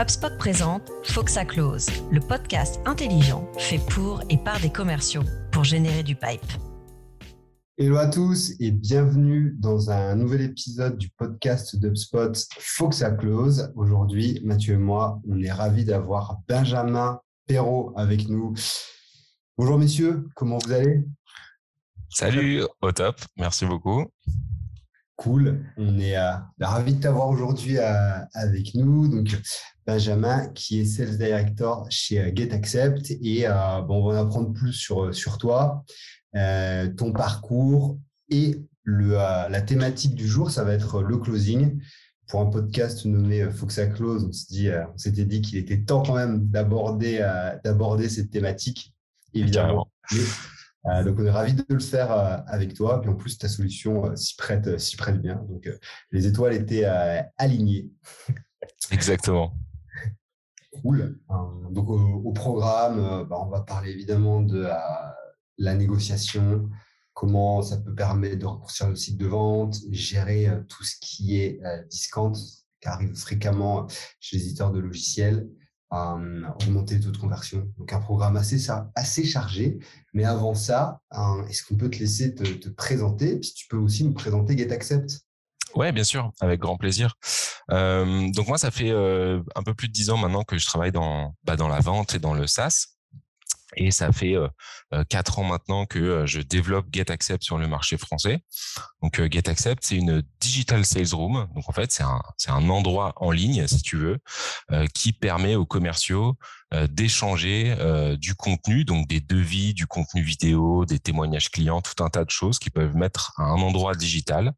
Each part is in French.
HubSpot présente Foxa Close, le podcast intelligent fait pour et par des commerciaux pour générer du pipe. Hello à tous et bienvenue dans un nouvel épisode du podcast d'HubSpot Foxa Close. Aujourd'hui, Mathieu et moi, on est ravis d'avoir Benjamin Perrault avec nous. Bonjour messieurs, comment vous allez? Salut, au top, merci beaucoup. Cool, on est euh, ravis de t'avoir aujourd'hui euh, avec nous. Donc, Benjamin, qui est Sales Director chez euh, GetAccept. Et bon, on va en apprendre plus sur, sur toi, ton parcours et le, la thématique du jour, ça va être le closing. Pour un podcast nommé Foxa Close, on s'était dit, qu'il était temps quand même d'aborder d'aborder cette thématique, évidemment. Euh, donc, on est ravis de le faire euh, avec toi. Puis en plus, ta solution euh, s'y prête, s'y prête bien. Donc, les étoiles étaient alignées. Exactement. Cool. donc, au, programme, bah, on va parler évidemment de la, négociation, comment ça peut permettre de raccourcir le site de vente, gérer tout ce qui est discount, qui arrive fréquemment chez les éditeurs de logiciels, augmenter le taux de conversion. Donc un programme assez, assez chargé. Mais avant ça, est-ce qu'on peut te laisser te, présenter? Puis tu peux aussi nous présenter GetAccept. Ouais, bien sûr, avec grand plaisir. donc moi, ça fait un peu plus de dix ans maintenant que je travaille dans, bah, dans la vente et dans le SaaS. Et ça fait quatre ans maintenant que je développe GetAccept sur le marché français. Donc GetAccept, c'est une digital sales room. Donc en fait, c'est un, c'est un endroit en ligne, si tu veux, qui permet aux commerciaux d'échanger du contenu, donc des devis, du contenu vidéo, des témoignages clients, tout un tas de choses qui peuvent mettre à un endroit digital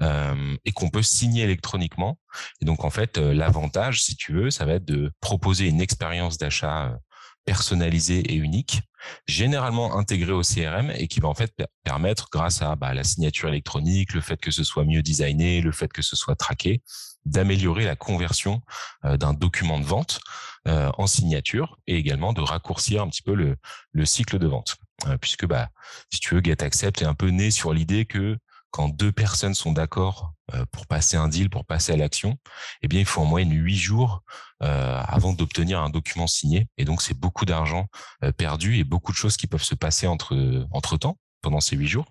et qu'on peut signer électroniquement. Et donc en fait, l'avantage, si tu veux, ça va être de proposer une expérience d'achat personnalisé et unique, généralement intégré au CRM et qui va en fait permettre, grâce à bah, la signature électronique, le fait que ce soit mieux designé, le fait que ce soit traqué, d'améliorer la conversion euh, d'un document de vente euh, en signature et également de raccourcir un petit peu le, le cycle de vente. Euh, puisque, bah, si tu veux, GetAccept est un peu né sur l'idée que quand deux personnes sont d'accord euh, pour passer un deal, pour passer à l'action, eh bien, il faut en moyenne huit jours euh, avant d'obtenir un document signé. Et donc, c'est beaucoup d'argent euh, perdu et beaucoup de choses qui peuvent se passer entre entre temps pendant ces huit jours.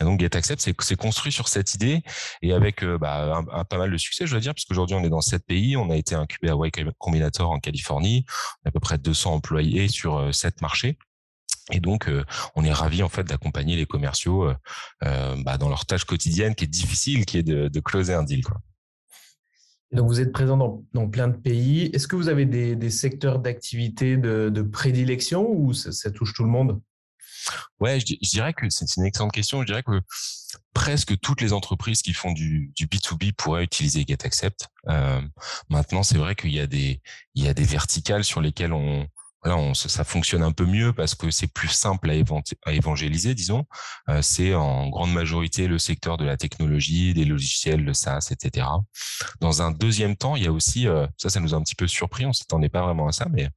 Et donc GetAccept, c'est construit sur cette idée et avec bah, un, pas mal de succès, je dois dire, parce qu'aujourd'hui on est dans sept pays, on a été incubé à Y Combinator en Californie, on a à peu près 200 employés sur sept marchés. Et donc, euh, on est ravi en fait d'accompagner les commerciaux euh, euh, bah, dans leur tâche quotidienne qui est difficile, qui est de, de closer un deal. Quoi. Donc, vous êtes présent dans, dans plein de pays. Est-ce que vous avez des, des secteurs d'activité de, de, prédilection ou ça, ça, touche tout le monde? Ouais, je, dirais que c'est une excellente question. Je dirais que presque toutes les entreprises qui font du, du B2B pourraient utiliser GetAccept. Euh, maintenant, c'est vrai qu'il y a des il y a des verticales sur lesquelles on Là, on, ça fonctionne un peu mieux parce que c'est plus simple à, évangéliser, disons. Euh, c'est en grande majorité le secteur de la technologie, des logiciels, le SaaS, etc. Dans un deuxième temps, il y a aussi, euh, ça, ça nous a un petit peu surpris, on s'attendait pas vraiment à ça, mais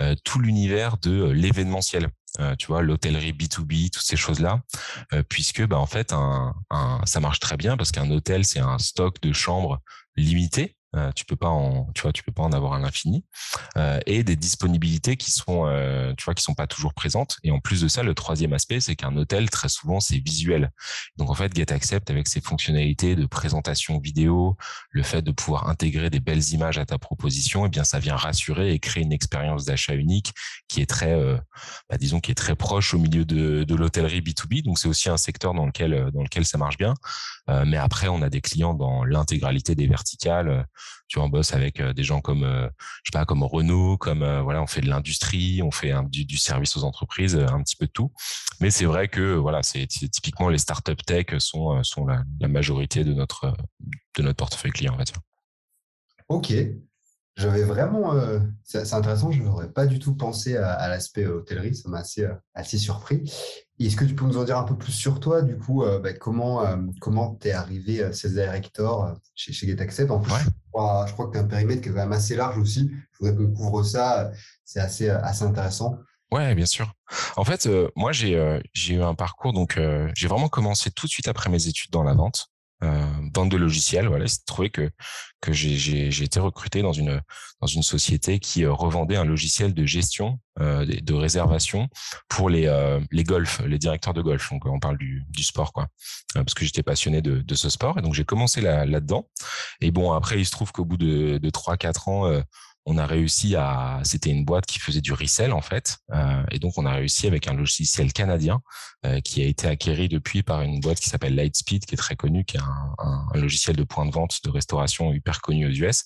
euh, tout l'univers de l'événementiel. tu vois, l'hôtellerie B2B, toutes ces choses-là, puisque bah, en fait, un, ça marche très bien parce qu'un hôtel, c'est un stock de chambres limité. Euh, tu peux pas en, tu vois, tu peux pas en avoir à l'infini, euh, et des disponibilités qui sont, euh, tu vois, qui sont pas toujours présentes. Et en plus de ça, le troisième aspect, c'est qu'un hôtel très souvent c'est visuel. Donc en fait, GetAccept avec ses fonctionnalités de présentation vidéo, le fait de pouvoir intégrer des belles images à ta proposition, eh bien ça vient rassurer et créer une expérience d'achat unique qui est très, bah, disons, qui est très proche au milieu de, de l'hôtellerie B2B. Donc c'est aussi un secteur dans lequel dans lequel ça marche bien. mais après, on a des clients dans l'intégralité des verticales tu vois, on bosse avec euh, des gens comme, euh, je sais pas, comme Renault, comme euh, voilà, on fait de l'industrie, on fait du, service aux entreprises, un petit peu de tout. Mais c'est vrai que voilà, c'est typiquement les startups tech sont sont la, majorité de notre de notre portefeuille client, on va dire. Ok, j'avais vraiment, c'est intéressant, je n'aurais pas du tout pensé à, l'aspect hôtellerie, ça m'a assez, assez surpris. Est-ce que tu peux nous en dire un peu plus sur toi, du coup, bah, comment comment tu es arrivé sales director chez, chez GetAccept En plus, je, crois, que tu as un périmètre qui est quand même assez large aussi. Je voudrais qu'on couvre ça, c'est assez, assez intéressant. Ouais, bien sûr. En fait, moi, j'ai j'ai eu un parcours, donc j'ai vraiment commencé tout de suite après mes études dans la vente. Euh, vente de logiciels. Voilà, c'est trouvé que que j'ai été recruté dans une dans une société qui revendait un logiciel de gestion de réservation pour les les golfs, les directeurs de golf. Donc on parle du, du sport quoi, parce que j'étais passionné de, de ce sport et donc j'ai commencé là là dedans. Et bon après il se trouve qu'au bout de de trois quatre ans on a réussi à, c'était une boîte qui faisait du resell en fait, euh, et donc on a réussi avec un logiciel canadien euh, qui a été acquéri depuis par une boîte qui s'appelle Lightspeed, qui est très connue, qui est un, logiciel de point de vente de restauration hyper connu aux US,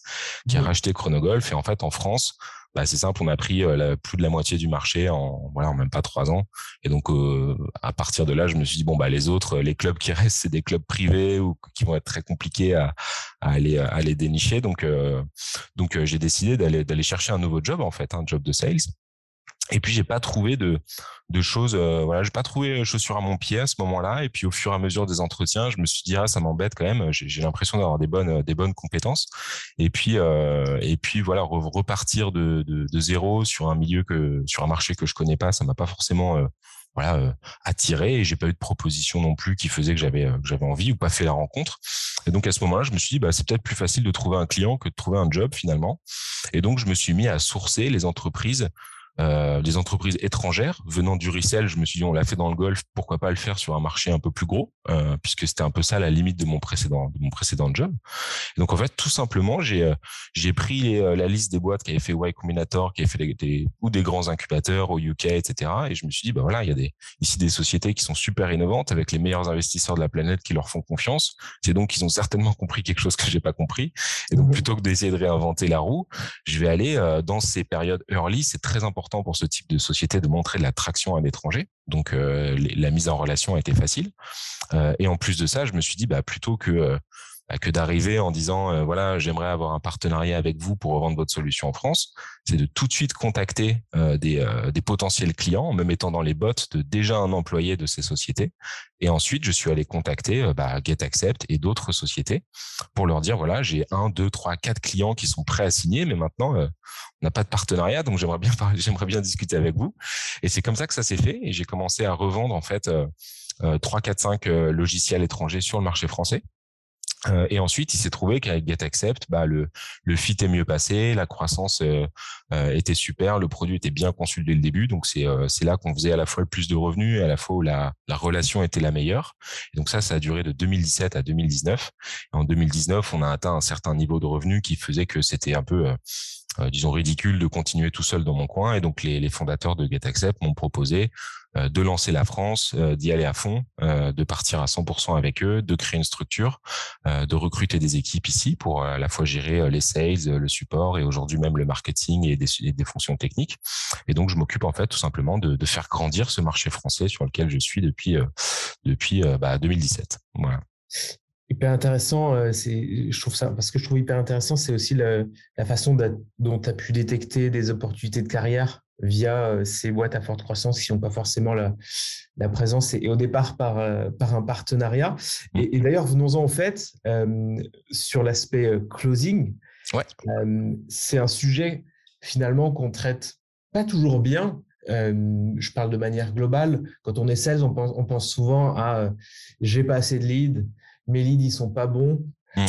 qui a racheté Chronogolf. Et en fait en France, bah, c'est simple, on a pris euh, plus de la moitié du marché en voilà en même pas trois ans. Et donc euh, à partir de là, je me suis dit bon bah les autres, les clubs qui restent, c'est des clubs privés ou qui vont être très compliqués à, aller aller dénicher. Donc euh, j'ai décidé d'aller d'aller chercher un nouveau job en fait, un job de sales. Et puis j'ai pas trouvé de, de choses, euh, voilà, j'ai pas trouvé chaussures à mon pied à ce moment-là. Et puis au fur et à mesure des entretiens, je me suis dit ah ça m'embête quand même. J'ai l'impression d'avoir des bonnes des bonnes compétences. Et puis euh, et puis voilà repartir de, de, de, zéro sur un milieu que sur un marché que je connais pas, ça m'a pas forcément euh, voilà euh, attiré et j'ai pas eu de proposition non plus qui faisait que j'avais euh, que j'avais envie ou pas fait la rencontre et donc à ce moment-là je me suis dit bah c'est peut-être plus facile de trouver un client que de trouver un job finalement et donc je me suis mis à sourcer les entreprises euh, les entreprises étrangères venant du resell, je me suis dit on l'a fait dans le golf, pourquoi pas le faire sur un marché un peu plus gros, euh, puisque c'était un peu ça la limite de mon précédent de mon précédent job. donc en fait tout simplement j'ai euh, j'ai pris la liste des boîtes qui avaient fait Y Combinator, qui avaient fait des, ou des grands incubateurs au UK, etc. Et je me suis dit bah voilà il y a des ici des sociétés qui sont super innovantes avec les meilleurs investisseurs de la planète qui leur font confiance. C'est donc qu'ils ont certainement compris quelque chose que j'ai pas compris. Et donc mmh plutôt que d'essayer de réinventer la roue, je vais aller dans ces périodes early. C'est très important pour ce type de société de montrer de la traction à l'étranger. Donc euh, la mise en relation a été facile. Euh, et en plus de ça, je me suis dit bah plutôt que euh, que d'arriver en disant voilà j'aimerais avoir un partenariat avec vous pour revendre votre solution en France, c'est de tout de suite contacter des, des potentiels clients en me mettant dans les bottes de déjà un employé de ces sociétés. Et ensuite je suis allé contacter bah, GetAccept et d'autres sociétés pour leur dire voilà j'ai un, deux, trois, quatre clients qui sont prêts à signer, mais maintenant on n'a pas de partenariat, donc j'aimerais bien j'aimerais bien discuter avec vous. Et c'est comme ça que ça s'est fait. Et j'ai commencé à revendre en fait euh, 3, 4, 5 logiciels étrangers sur le marché français. Euh, et ensuite, il s'est trouvé qu'avec GetAccept, bah, le, le fit est mieux passé, la croissance euh, euh, était super, le produit était bien conçu dès le début. Donc, c'est là qu'on faisait à la fois le plus de revenus et à la fois où la, la relation était la meilleure. Et donc, ça, ça a duré de 2017 à 2019. Et en 2019, on a atteint un certain niveau de revenus qui faisait que c'était un peu disons, ridicule de continuer tout seul dans mon coin. Et donc, les, les fondateurs de GetAccept m'ont proposé de lancer la France, euh, d'y aller à fond, de partir à 100% avec eux, de créer une structure, de recruter des équipes ici pour à la fois gérer les sales, le support et aujourd'hui même le marketing et des, fonctions techniques. Et donc, je m'occupe en fait tout simplement de, faire grandir ce marché français sur lequel je suis depuis depuis bah, 2017. Voilà hyper intéressant. Euh, c'est, je trouve ça, parce que je trouve hyper intéressant, c'est aussi la, façon dont tu as pu détecter des opportunités de carrière via euh, ces boîtes à forte croissance qui n'ont pas forcément la, la présence et, au départ par, euh, par un partenariat. Et, d'ailleurs, venons-en au fait sur l'aspect closing. Ouais. c'est un sujet finalement qu'on traite pas toujours bien. je parle de manière globale. Quand on est 16, on pense, on pense souvent à j'ai pas assez de leads, mes leads, ils sont pas bons. Mmh,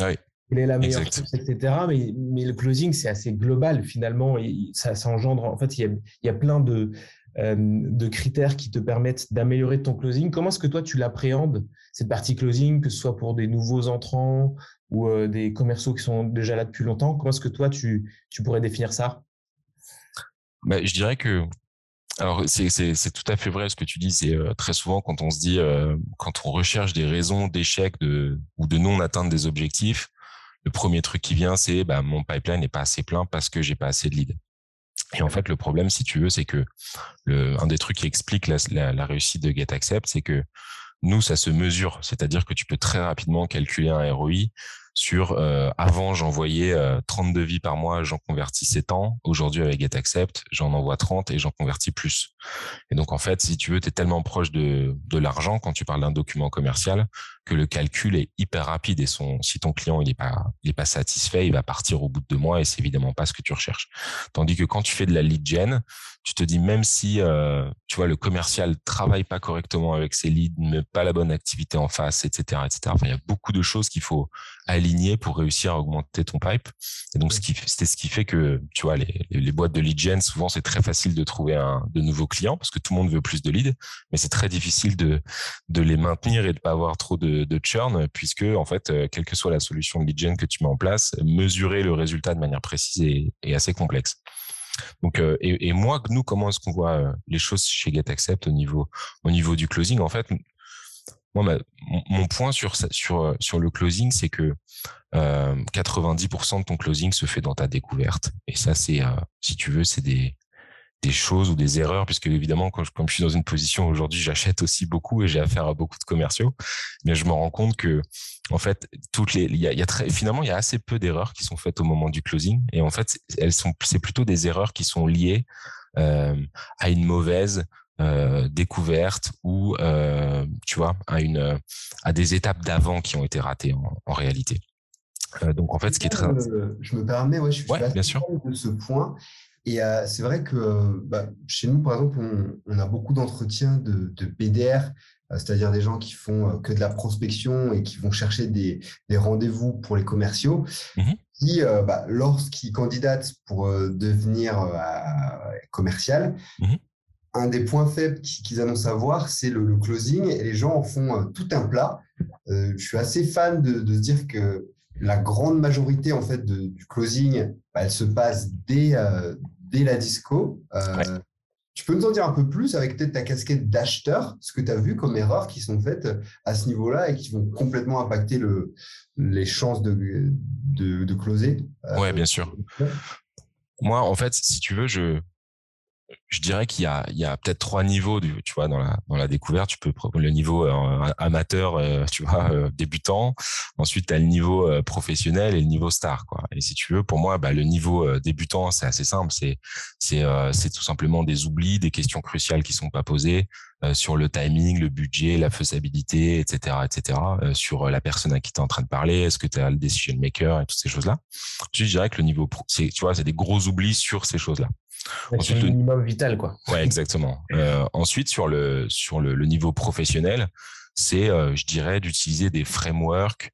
oui. est la meilleure etc. Mais, mais, le closing, c'est assez global finalement. Et ça, ça, engendre, en fait, il y a, il y a plein de, euh, de critères qui te permettent d'améliorer ton closing. Comment est-ce que toi, tu l'appréhendes, cette partie closing, que ce soit pour des nouveaux entrants ou euh, des commerciaux qui sont déjà là depuis longtemps? Comment est-ce que toi, tu, tu pourrais définir ça? Bah, Je dirais que alors c'est tout à fait vrai ce que tu dis. C'est euh, très souvent quand on se dit, euh, quand on recherche des raisons d'échec de, ou de non atteinte des objectifs, le premier truc qui vient, c'est bah, mon pipeline n'est pas assez plein parce que j'ai pas assez de leads. Et en fait, le problème, si tu veux, c'est que le, un des trucs qui explique la, la, la réussite de GetAccept, c'est que nous, ça se mesure. C'est-à-dire que tu peux très rapidement calculer un ROI sur euh, avant j'envoyais 30 devis par mois, j'en convertissais tant. Aujourd'hui avec GetAccept, j'en envoie 30 et j'en convertis plus. Et donc en fait, si tu veux, tu es tellement proche de, de l'argent quand tu parles d'un document commercial que le calcul est hyper rapide et son, si ton client il est pas, il est pas satisfait, il va partir au bout de deux mois et c'est évidemment pas ce que tu recherches. Tandis que quand tu fais de la lead gen, tu te dis même si euh, tu vois le commercial travaille pas correctement avec ses leads, ne met pas la bonne activité en face, etc., etc. Enfin, il y a beaucoup de choses qu'il faut aligner pour réussir à augmenter ton pipe. Et donc, c'est ce qui fait que tu vois les, les boîtes de lead gen, souvent c'est très facile de trouver un, de nouveaux clients parce que tout le monde veut plus de leads, mais c'est très difficile de de les maintenir et de pas avoir trop de, de churn puisque en fait, euh, quelle que soit la solution de lead gen que tu mets en place, mesurer le résultat de manière précise est, est assez complexe. Donc, euh, et, moi, nous, comment est-ce qu'on voit euh, les choses chez GetAccept au niveau, au niveau du closing? En fait, moi, mon point sur, sur, sur le closing, c'est que euh, 90% de ton closing se fait dans ta découverte. Et ça, c'est, euh, si tu veux, c'est des, des choses ou des erreurs, puisque évidemment, quand je, comme je suis dans une position aujourd'hui, j'achète aussi beaucoup et j'ai affaire à beaucoup de commerciaux. Mais je me rends compte que, en fait, toutes les, il y a, il y a très, finalement, il y a assez peu d'erreurs qui sont faites au moment du closing. Et en fait, elles sont, c'est plutôt des erreurs qui sont liées euh, à une mauvaise euh, découverte ou, euh, tu vois, à une, à des étapes d'avant qui ont été ratées en, en réalité. Donc, en fait, ce qui est très. Je me permets, ouais, je suis ouais, bien sûr. de ce point. Et euh, c'est vrai que bah, chez nous, par exemple, on, on a beaucoup d'entretiens de, de, PDR, euh, c'est-à-dire des gens qui font euh, que de la prospection et qui vont chercher des, des rendez-vous pour les commerciaux, mmh. qui, euh, bah, lorsqu'ils candidatent pour euh, devenir commercial, mmh. un des points faibles qu'ils annoncent avoir, c'est le, le, closing, et les gens en font tout un plat. je suis assez fan de, de se dire que la grande majorité en fait de, du closing, bah, elle se passe dès, dès la disco. Euh, ouais. Tu peux nous en dire un peu plus avec peut-être ta casquette d'acheteur, ce que tu as vu comme erreurs qui sont faites à ce niveau-là et qui vont complètement impacter le, les chances de, de, de closer euh, Oui, bien sûr. Moi, en fait, si tu veux, je, je dirais qu'il y a, peut-être trois niveaux, tu vois, dans la, découverte. Tu peux le niveau euh, amateur, euh, tu vois, euh, débutant. Ensuite, tu as le niveau professionnel et le niveau star. Et si tu veux, pour moi, bah, le niveau débutant, c'est assez simple. C'est tout simplement des oublis, des questions cruciales qui sont pas posées sur le timing, le budget, la faisabilité, etc., etc. sur la personne à qui tu es en train de parler. Est-ce que tu as le decision maker et toutes ces choses-là. Je dirais que le niveau, pro, c'est, tu vois, c'est des gros oublis sur ces choses-là. Ensuite, le minimum vital, quoi. Ouais, exactement. euh, ensuite, sur le sur le, le niveau professionnel, c'est, euh, je dirais, d'utiliser des frameworks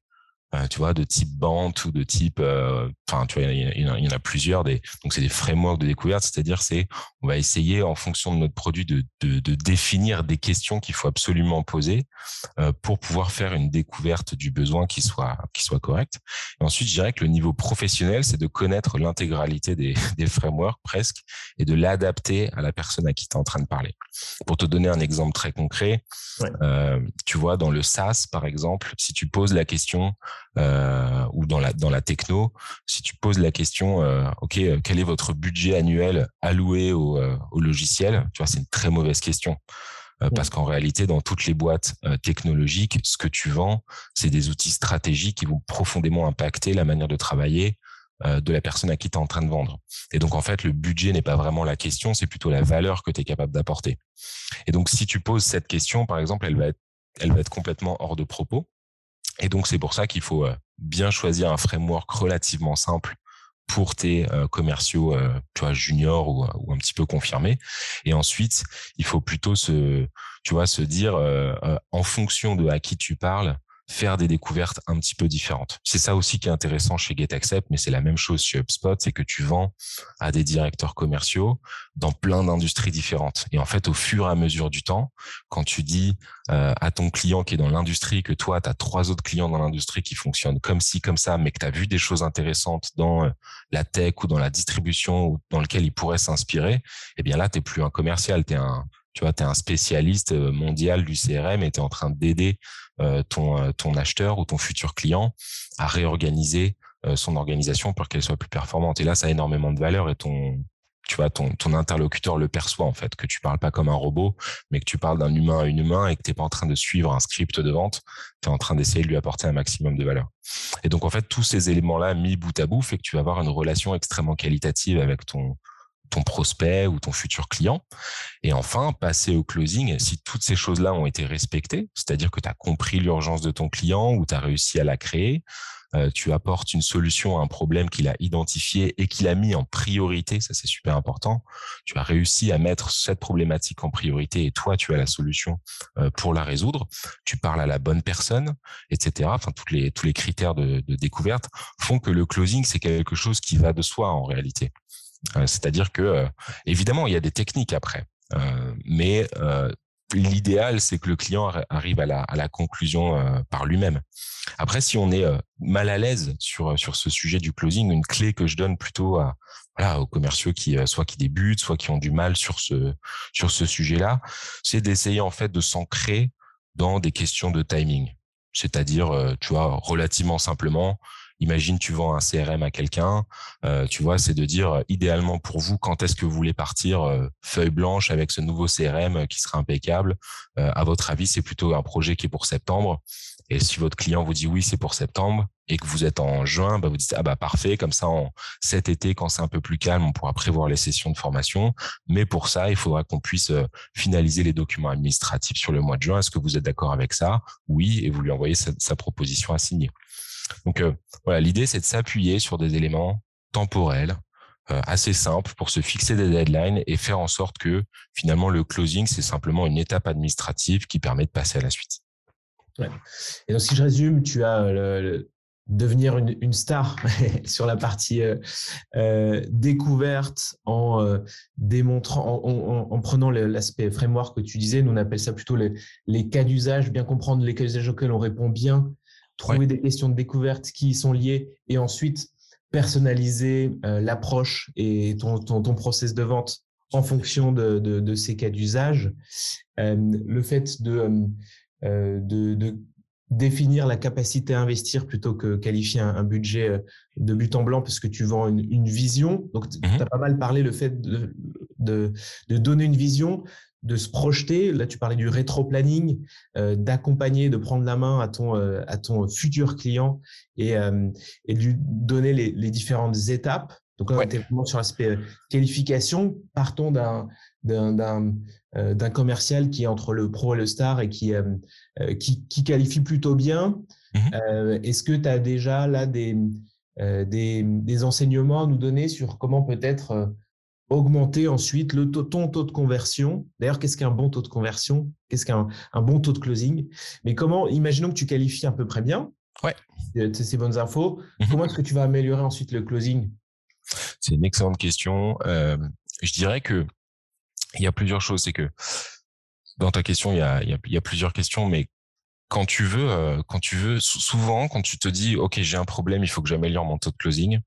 euh, tu vois, de type Bant ou de type, enfin, euh, tu vois, il y, y, y, en a plusieurs. Des, donc, c'est des frameworks de découverte, c'est-à-dire, c'est, on va essayer en fonction de notre produit de, de, de définir des questions qu'il faut absolument poser euh, pour pouvoir faire une découverte du besoin qui soit qui soit correcte. Et ensuite, je dirais que le niveau professionnel, c'est de connaître l'intégralité des, des frameworks presque et de l'adapter à la personne à qui tu es en train de parler. Pour te donner un exemple très concret, ouais. tu vois, dans le SaaS, par exemple, si tu poses la question euh, ou dans la dans la techno, si tu poses la question, euh, ok, quel est votre budget annuel alloué au, euh, au logiciel Tu vois, c'est une très mauvaise question. Euh, parce qu'en réalité, dans toutes les boîtes euh, technologiques, ce que tu vends, c'est des outils stratégiques qui vont profondément impacter la manière de travailler euh, de la personne à qui tu es en train de vendre. Et donc, en fait, le budget n'est pas vraiment la question, c'est plutôt la valeur que tu es capable d'apporter. Et donc, si tu poses cette question, par exemple, elle va être, elle va être complètement hors de propos. Et donc, c'est pour ça qu'il faut euh, bien choisir un framework relativement simple pour tes euh, commerciaux, euh, tu vois, juniors ou, un petit peu confirmés. Et ensuite, il faut plutôt se, tu vois, se dire euh, en fonction de à qui tu parles, faire des découvertes un petit peu différentes. C'est ça aussi qui est intéressant chez GetAccept, mais c'est la même chose chez HubSpot, c'est que tu vends à des directeurs commerciaux dans plein d'industries différentes. Et en fait, au fur et à mesure du temps, quand tu dis euh, à ton client qui est dans l'industrie que toi, tu as trois autres clients dans l'industrie qui fonctionnent comme ci, comme ça, mais que tu as vu des choses intéressantes dans euh, la tech ou dans la distribution dans lequel il pourrait s'inspirer, eh bien là, tu plus un commercial, tu es un tu vois, tu es un spécialiste euh, mondial du CRM et tu es en train d'aider euh, ton, euh, ton acheteur ou ton futur client à réorganiser son organisation pour qu'elle soit plus performante. Et là, ça a énormément de valeur et ton, tu vois, ton, interlocuteur le perçoit en fait, que tu parles pas comme un robot, mais que tu parles d'un humain à une humain et que tu n'es pas en train de suivre un script de vente, tu es en train d'essayer de lui apporter un maximum de valeur. Et donc en fait, tous ces éléments-là mis bout à bout fait que tu vas avoir une relation extrêmement qualitative avec ton, ton prospect ou ton futur client. Et enfin, passer au closing, si toutes ces choses-là ont été respectées, c'est-à-dire que tu as compris l'urgence de ton client ou tu as réussi à la créer, euh, tu apportes une solution à un problème qu'il a identifié et qu'il a mis en priorité, ça c'est super important. Tu as réussi à mettre cette problématique en priorité et toi tu as la solution euh, pour la résoudre. Tu parles à la bonne personne, etc. Enfin, toutes les, tous les critères de, de découverte font que le closing c'est quelque chose qui va de soi en réalité. Euh, c'est-à-dire que évidemment il y a des techniques après, mais l'idéal, c'est que le client arrive à la, conclusion euh, par lui-même. Après, si on est euh, mal à l'aise sur, sur ce sujet du closing, une clé que je donne plutôt à, voilà, aux commerciaux qui euh, soit qui débutent, soit qui ont du mal sur ce, sur ce sujet-là, c'est d'essayer en fait de s'ancrer dans des questions de timing. C'est-à-dire, tu vois, relativement simplement, Imagine, tu vends un CRM à quelqu'un, euh, tu vois, c'est de dire euh, idéalement pour vous, quand est-ce que vous voulez partir euh, feuille blanche avec ce nouveau CRM qui sera impeccable. à votre avis, c'est plutôt un projet qui est pour septembre. Et si votre client vous dit oui, c'est pour septembre et que vous êtes en juin, bah vous dites ah bah parfait, comme ça en cet été quand c'est un peu plus calme, on pourra prévoir les sessions de formation. Mais pour ça, il faudra qu'on puisse finaliser les documents administratifs sur le mois de juin. Est-ce que vous êtes d'accord avec ça? Oui, et vous lui envoyez sa proposition à signer. Donc euh, voilà, l'idée c'est de s'appuyer sur des éléments temporels euh, assez simples pour se fixer des deadlines et faire en sorte que finalement le closing c'est simplement une étape administrative qui permet de passer à la suite. Et donc si je résume, tu as le, devenir une, star sur la partie euh, découverte en démontrant, en, prenant l'aspect framework que tu disais, nous on appelle ça plutôt les cas d'usage, bien comprendre les cas d'usage auxquels on répond bien trouver des questions de découverte qui y sont liées et ensuite personnaliser euh, l'approche et ton, ton, ton, process de vente en fonction de, de, de ces cas d'usage. Euh, le fait de, euh, de, de, définir la capacité à investir plutôt que qualifier un, budget de but en blanc parce que tu vends une, une vision. Donc, tu mmh as pas mal parlé le fait de, de donner une vision, de se projeter. Là, tu parlais du rétro-planning, euh, d'accompagner, de prendre la main à ton, euh, à ton futur client et, euh, et de lui donner les, les, différentes étapes. Donc là, on était vraiment sur l'aspect qualification. Partons d'un d'un commercial qui est entre le pro et le star et qui, qui, qui, qualifie plutôt bien. Mmh est-ce que tu as déjà là des, des, des, enseignements à nous donner sur comment peut-être augmenter ensuite le taux, ton taux de conversion. D'ailleurs, qu'est-ce qu'un bon taux de conversion? Qu'est-ce qu'un un bon taux de closing? Mais comment, imaginons que tu qualifies à peu près bien ouais. ces bonnes infos, mhm. comment est-ce que tu vas améliorer ensuite le closing? C'est une excellente question. Euh, je dirais que il y a plusieurs choses. C'est que dans ta question, il y a, il y a, plusieurs questions, mais quand tu veux, euh, quand tu veux, souvent, quand tu te dis, OK, j'ai un problème, il faut que j'améliore mon taux de closing.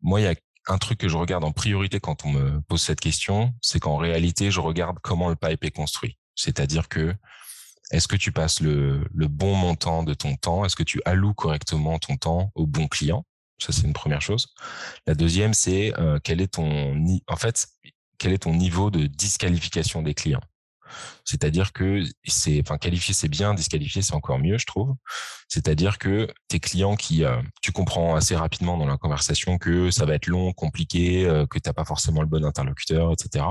Moi, il y a un truc que je regarde en priorité quand on me pose cette question, c'est qu'en réalité, je regarde comment le pipe est construit. C'est-à-dire que est-ce que tu passes le, bon montant de ton temps? Est-ce que tu alloues correctement ton temps au bon client? Ça, c'est une première chose. La deuxième, c'est euh, en fait, quel est ton niveau de disqualification des clients? C'est-à-dire que c'est, qualifier c'est bien, disqualifier c'est encore mieux, je trouve. C'est-à-dire que tes clients qui, euh, tu comprends assez rapidement dans la conversation que ça va être long, compliqué, euh, que tu n'as pas forcément le bon interlocuteur, etc.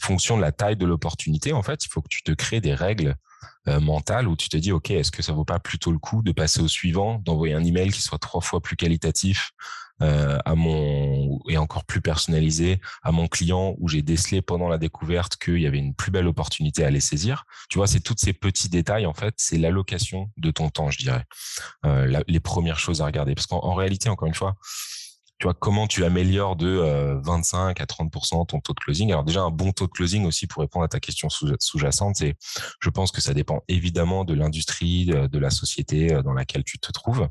Fonction de la taille de l'opportunité, en fait, il faut que tu te crées des règles euh, mentales où tu te dis, OK, est-ce que ça vaut pas plutôt le coup de passer au suivant, d'envoyer un email qui soit trois fois plus qualitatif, euh, à mon et encore plus personnalisé à mon client où j'ai décelé pendant la découverte qu'il y avait une plus belle opportunité à les saisir. Tu vois, c'est tous ces petits détails en fait, c'est l'allocation de ton temps, je dirais. Euh, les premières choses à regarder parce qu'en réalité, encore une fois, tu vois, comment tu améliores de 25 euh, à 30% ton taux de closing. Alors déjà, un bon taux de closing aussi, pour répondre à ta question sous-jacente, c'est, je pense que ça dépend évidemment de l'industrie, de, la société euh, dans laquelle tu te trouves.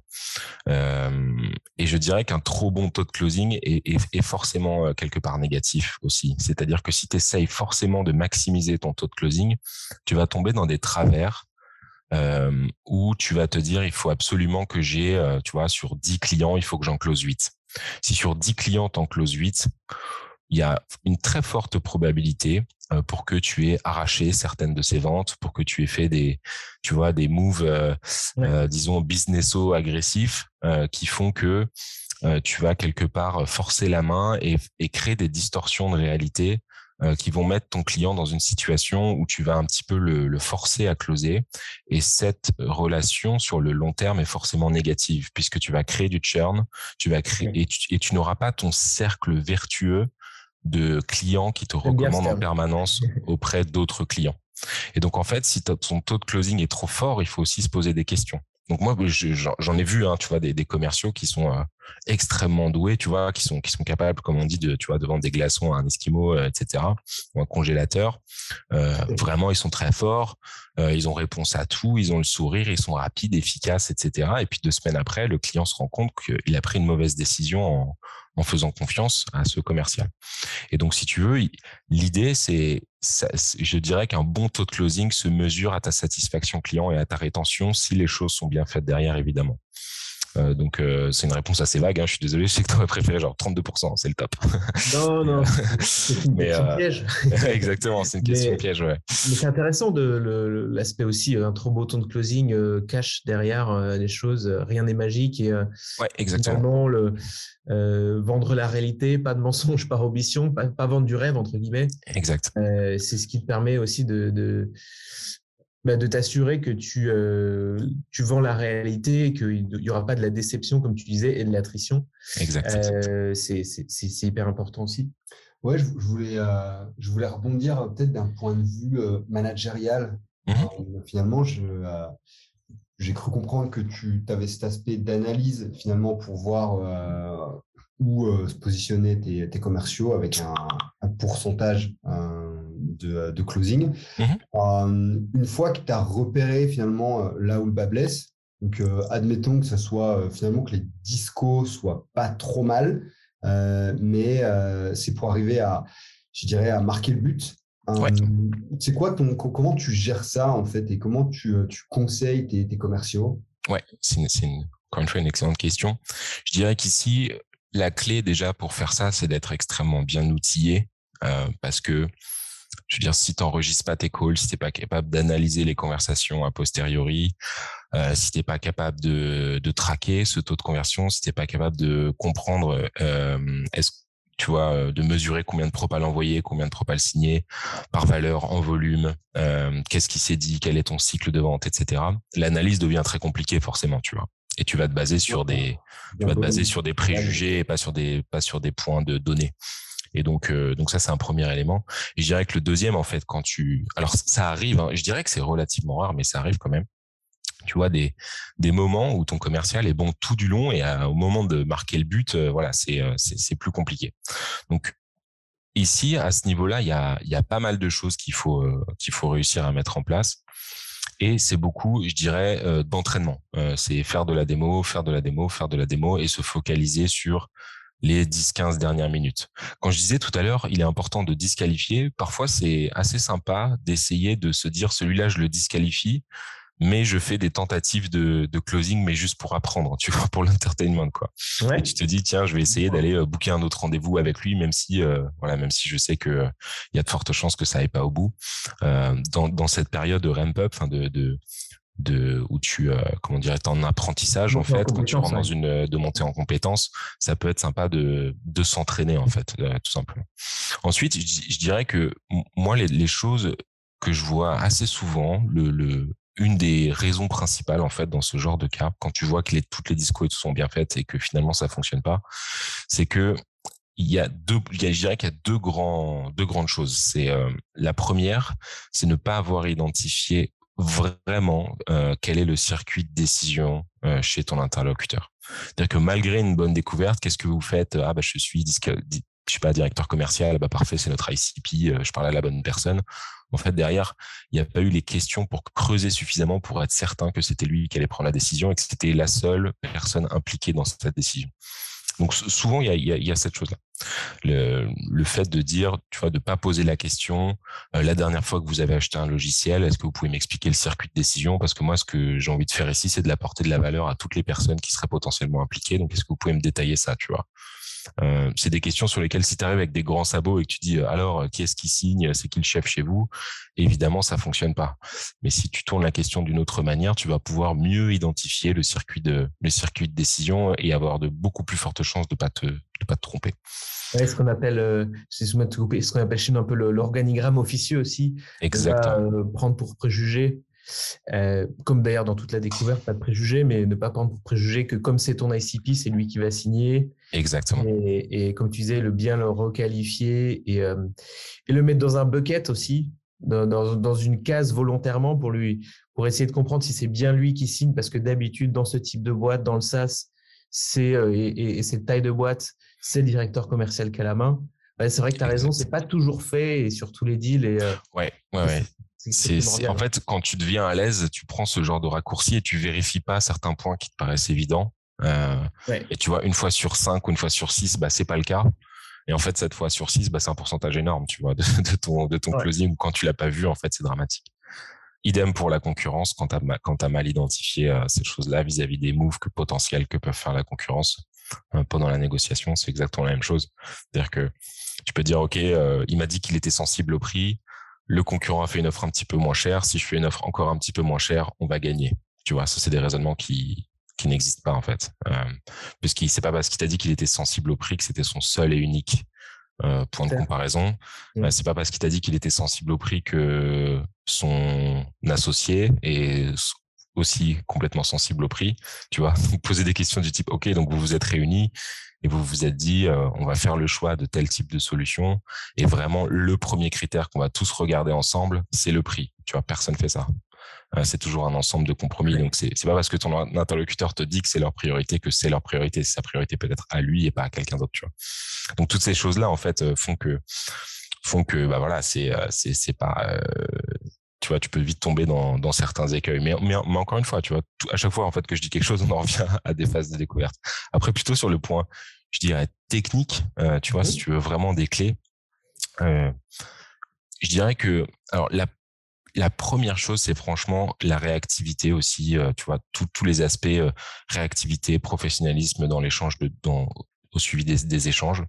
Euh, et je dirais qu'un trop bon taux de closing est, est, forcément quelque part négatif aussi. C'est-à-dire que si tu essayes forcément de maximiser ton taux de closing, tu vas tomber dans des travers euh, où tu vas te dire il faut absolument que j'ai, tu vois, sur 10 clients, il faut que j'en close 8. Si sur 10 clients, tu en closes 8, il y a une très forte probabilité euh, pour que tu aies arraché certaines de ces ventes, pour que tu aies fait des, tu vois, des moves, euh, euh, disons, businesso agressifs qui font que tu vas quelque part forcer la main et, et créer des distorsions de réalité qui vont mettre ton client dans une situation où tu vas un petit peu le, le, forcer à closer. Et cette relation sur le long terme est forcément négative puisque tu vas créer du churn, tu vas créer et tu, et tu n'auras pas ton cercle vertueux de clients qui te recommandent en permanence auprès d'autres clients. Et donc en fait, si ton taux de closing est trop fort, il faut aussi se poser des questions. Donc moi, j'en ai vu, hein, tu vois, des, des, commerciaux qui sont euh, extrêmement doués, tu vois, qui sont qui sont capables, comme on dit, de tu vois, de vendre des glaçons à un esquimau, euh, etc., ou un congélateur. Euh, vraiment, ils sont très forts. Euh, ils ont réponse à tout. Ils ont le sourire. Ils sont rapides, efficaces, etc. Et puis deux semaines après, le client se rend compte qu'il a pris une mauvaise décision en, en faisant confiance à ce commercial. Et donc, si tu veux, l'idée, c'est, je dirais qu'un bon taux de closing se mesure à ta satisfaction client et à ta rétention si les choses sont bien faites derrière, évidemment. Euh, donc, euh, c'est une réponse assez vague. Hein. Je suis désolé, je sais que tu aurais préféré genre 32%, c'est le top. Non, non, c'est une question euh, piège. exactement, c'est une question piège, ouais. Mais c'est intéressant de l'aspect aussi, un trop beau ton de closing cache derrière les choses. Rien n'est magique. Et, ouais, exactement. Le, vendre la réalité, pas de mensonge par ambition, pas, pas, vendre du rêve, entre guillemets. Exact. c'est ce qui te permet aussi de, de bah, de t'assurer que tu, euh, tu vends la réalité, qu'il n'y aura pas de la déception, comme tu disais, et de l'attrition. Exact. Euh, c'est hyper important aussi. Ouais, je, voulais, euh, je voulais rebondir peut-être d'un point de vue managérial. Mmh finalement, j'ai cru comprendre que tu avais cet aspect d'analyse finalement pour voir où se positionner tes, tes, commerciaux avec un, un pourcentage de, de, closing. Mmh euh, une fois que tu as repéré finalement euh, là où le bas blesse, donc euh, admettons que ce soit finalement que les discos soient pas trop mal, mais c'est pour arriver à, je dirais, à marquer le but. C'est quoi ton, comment tu gères ça en fait et comment tu, tu conseilles tes, tes commerciaux? Ouais, c'est encore une fois une excellente question. Je dirais qu'ici, la clé déjà pour faire ça, c'est d'être extrêmement bien outillé euh, parce que je veux dire, si tu n'enregistres pas tes calls, si tu n'es pas capable d'analyser les conversations a posteriori, euh, si tu n'es pas capable de, de, traquer ce taux de conversion, si tu n'es pas capable de comprendre, euh, est-ce tu vois, euh, de mesurer combien de propales envoyés, combien de propales signés par valeur, en volume, euh, qu'est-ce qui s'est dit, quel est ton cycle de vente, etc. L'analyse devient très compliquée forcément, tu vois. Et tu vas te baser sur des, tu vas te baser sur des préjugés et pas sur des, pas sur des points de données. Et donc, euh, donc ça, c'est un premier élément. Et je dirais que le deuxième, en fait, quand tu, alors ça arrive, hein, je dirais que c'est relativement rare, mais ça arrive quand même. Tu vois des des moments où ton commercial est bon tout du long et au moment de marquer le but, euh, voilà, c'est euh, c'est plus compliqué. Donc ici, à ce niveau-là, il y a il y a pas mal de choses qu'il faut qu'il faut réussir à mettre en place. Et c'est beaucoup, je dirais, d'entraînement. c'est faire de la démo, faire de la démo, faire de la démo et se focaliser sur les 10-15 dernières minutes. Quand je disais tout à l'heure, il est important de disqualifier, parfois c'est assez sympa d'essayer de se dire celui-là, je le disqualifie, mais je fais des tentatives de, closing, mais juste pour apprendre, tu vois, pour l'entertainment, quoi. Et tu te dis, tiens, je vais essayer d'aller euh, booker un autre rendez-vous avec lui, même si, euh, voilà, même si je sais que euh, il y a de fortes chances que ça aille pas au bout. dans, dans cette période de ramp up, enfin de, de de où tu euh, comment dire en apprentissage en fait quand tu rentres dans une euh, de montée en compétence ça peut être sympa de de s'entraîner en fait euh, tout simplement ensuite je, dirais que moi les, les, choses que je vois assez souvent le, le une des raisons principales en fait dans ce genre de cas quand tu vois que les, toutes les discours sont bien faites et que finalement ça fonctionne pas c'est que il y a deux, il y a, je dirais qu'il y a deux grands, deux grandes choses. C'est la première, c'est ne pas avoir identifié vraiment euh, quel est le circuit de décision euh, chez ton interlocuteur? C'est-à-dire que malgré une bonne découverte, qu'est-ce que vous faites Ah bah je suis je suis pas directeur commercial, bah parfait, c'est notre ICP, euh, je parle à la bonne personne. En fait, derrière, il n'y a pas eu les questions pour creuser suffisamment pour être certain que c'était lui qui allait prendre la décision et que c'était la seule personne impliquée dans cette décision. Donc souvent, il y a, cette chose-là. Le, le, fait de dire, tu vois, de pas poser la question, euh, la dernière fois que vous avez acheté un logiciel, est-ce que vous pouvez m'expliquer le circuit de décision? Parce que moi, ce que j'ai envie de faire ici, c'est de l'apporter de la valeur à toutes les personnes qui seraient potentiellement impliquées. Donc, est-ce que vous pouvez me détailler ça, tu vois? Euh, c'est des questions sur lesquelles si tu arrives avec des grands sabots et que tu dis alors qui est-ce qui signe, c'est qui le chef chez vous, évidemment ça fonctionne pas. Mais si tu tournes la question d'une autre manière, tu vas pouvoir mieux identifier le circuit de le circuit de décision et avoir de beaucoup plus fortes chances de pas te de pas te tromper. Ouais, ce qu'on appelle, euh, ce qu'on appelle chez nous un peu l'organigramme officieux aussi. Exactement. Euh, prendre pour préjugé euh, comme d'ailleurs dans toute la découverte, pas de préjugés, mais ne pas prendre pour préjugé que comme c'est ton ICP, c'est lui qui va signer. Exactement. Et, comme tu disais, le bien le requalifier et, euh, et le mettre dans un bucket aussi, dans, dans, une case volontairement pour lui, pour essayer de comprendre si c'est bien lui qui signe, parce que d'habitude, dans ce type de boîte, dans le SaaS, c'est euh, et, et, cette taille de boîte, c'est le directeur commercial qui a la main. c'est vrai que tu as raison, c'est pas toujours fait et sur tous les deals. Et, ouais, ouais, ouais. C'est en fait quand tu deviens à l'aise, tu prends ce genre de raccourci et tu vérifies pas certains points qui te paraissent évidents. Euh, et tu vois, une fois sur cinq ou une fois sur six, bah c'est pas le cas. Et en fait, cette fois sur six, bah, c'est un pourcentage énorme, tu vois, de, ton de ton closing. Ou quand tu l'as pas vu, en fait, c'est dramatique. Idem pour la concurrence quand tu as, mal identifié euh, ces choses-là vis-à-vis des moves que potentiels que peuvent faire la concurrence euh, pendant la négociation, c'est exactement la même chose. C'est-à-dire que tu peux dire, ok, il m'a dit qu'il était sensible au prix le concurrent a fait une offre un petit peu moins chère. Si je fais une offre encore un petit peu moins chère, on va gagner. Tu vois, ça, c'est des raisonnements qui, qui n'existent pas, en fait. Euh, puisqu'il c'est pas parce qu'il t'a dit qu'il était sensible au prix que c'était son seul et unique euh, point de comparaison. Euh, c'est pas parce qu'il t'a dit qu'il était sensible au prix que son associé est aussi complètement sensible au prix. Tu vois, poser des questions du type, OK, donc vous vous êtes réunis, et vous vous êtes dit, euh, on va faire le choix de tel type de solution. Et vraiment, le premier critère qu'on va tous regarder ensemble, c'est le prix. Tu vois, personne fait ça. Euh, c'est toujours un ensemble de compromis. Donc, c'est pas parce que ton interlocuteur te dit que c'est leur priorité que c'est leur priorité. C'est sa priorité peut-être à lui et pas à quelqu'un d'autre. Tu vois. Donc, toutes ces choses-là, en fait, euh, font que font que bah voilà, c'est c'est pas tu vois, tu peux vite tomber dans, dans certains écueils. Mais, mais, encore une fois, tu vois, à chaque fois en fait que je dis quelque chose, on en revient à des phases de découverte. Après, plutôt sur le point, je dirais technique, euh, tu vois, si tu veux vraiment des clés, euh, je dirais que, alors la, la première chose, c'est franchement la réactivité aussi, euh, tu vois, tous les aspects réactivité, professionnalisme dans l'échange de, dans, au suivi des, échanges.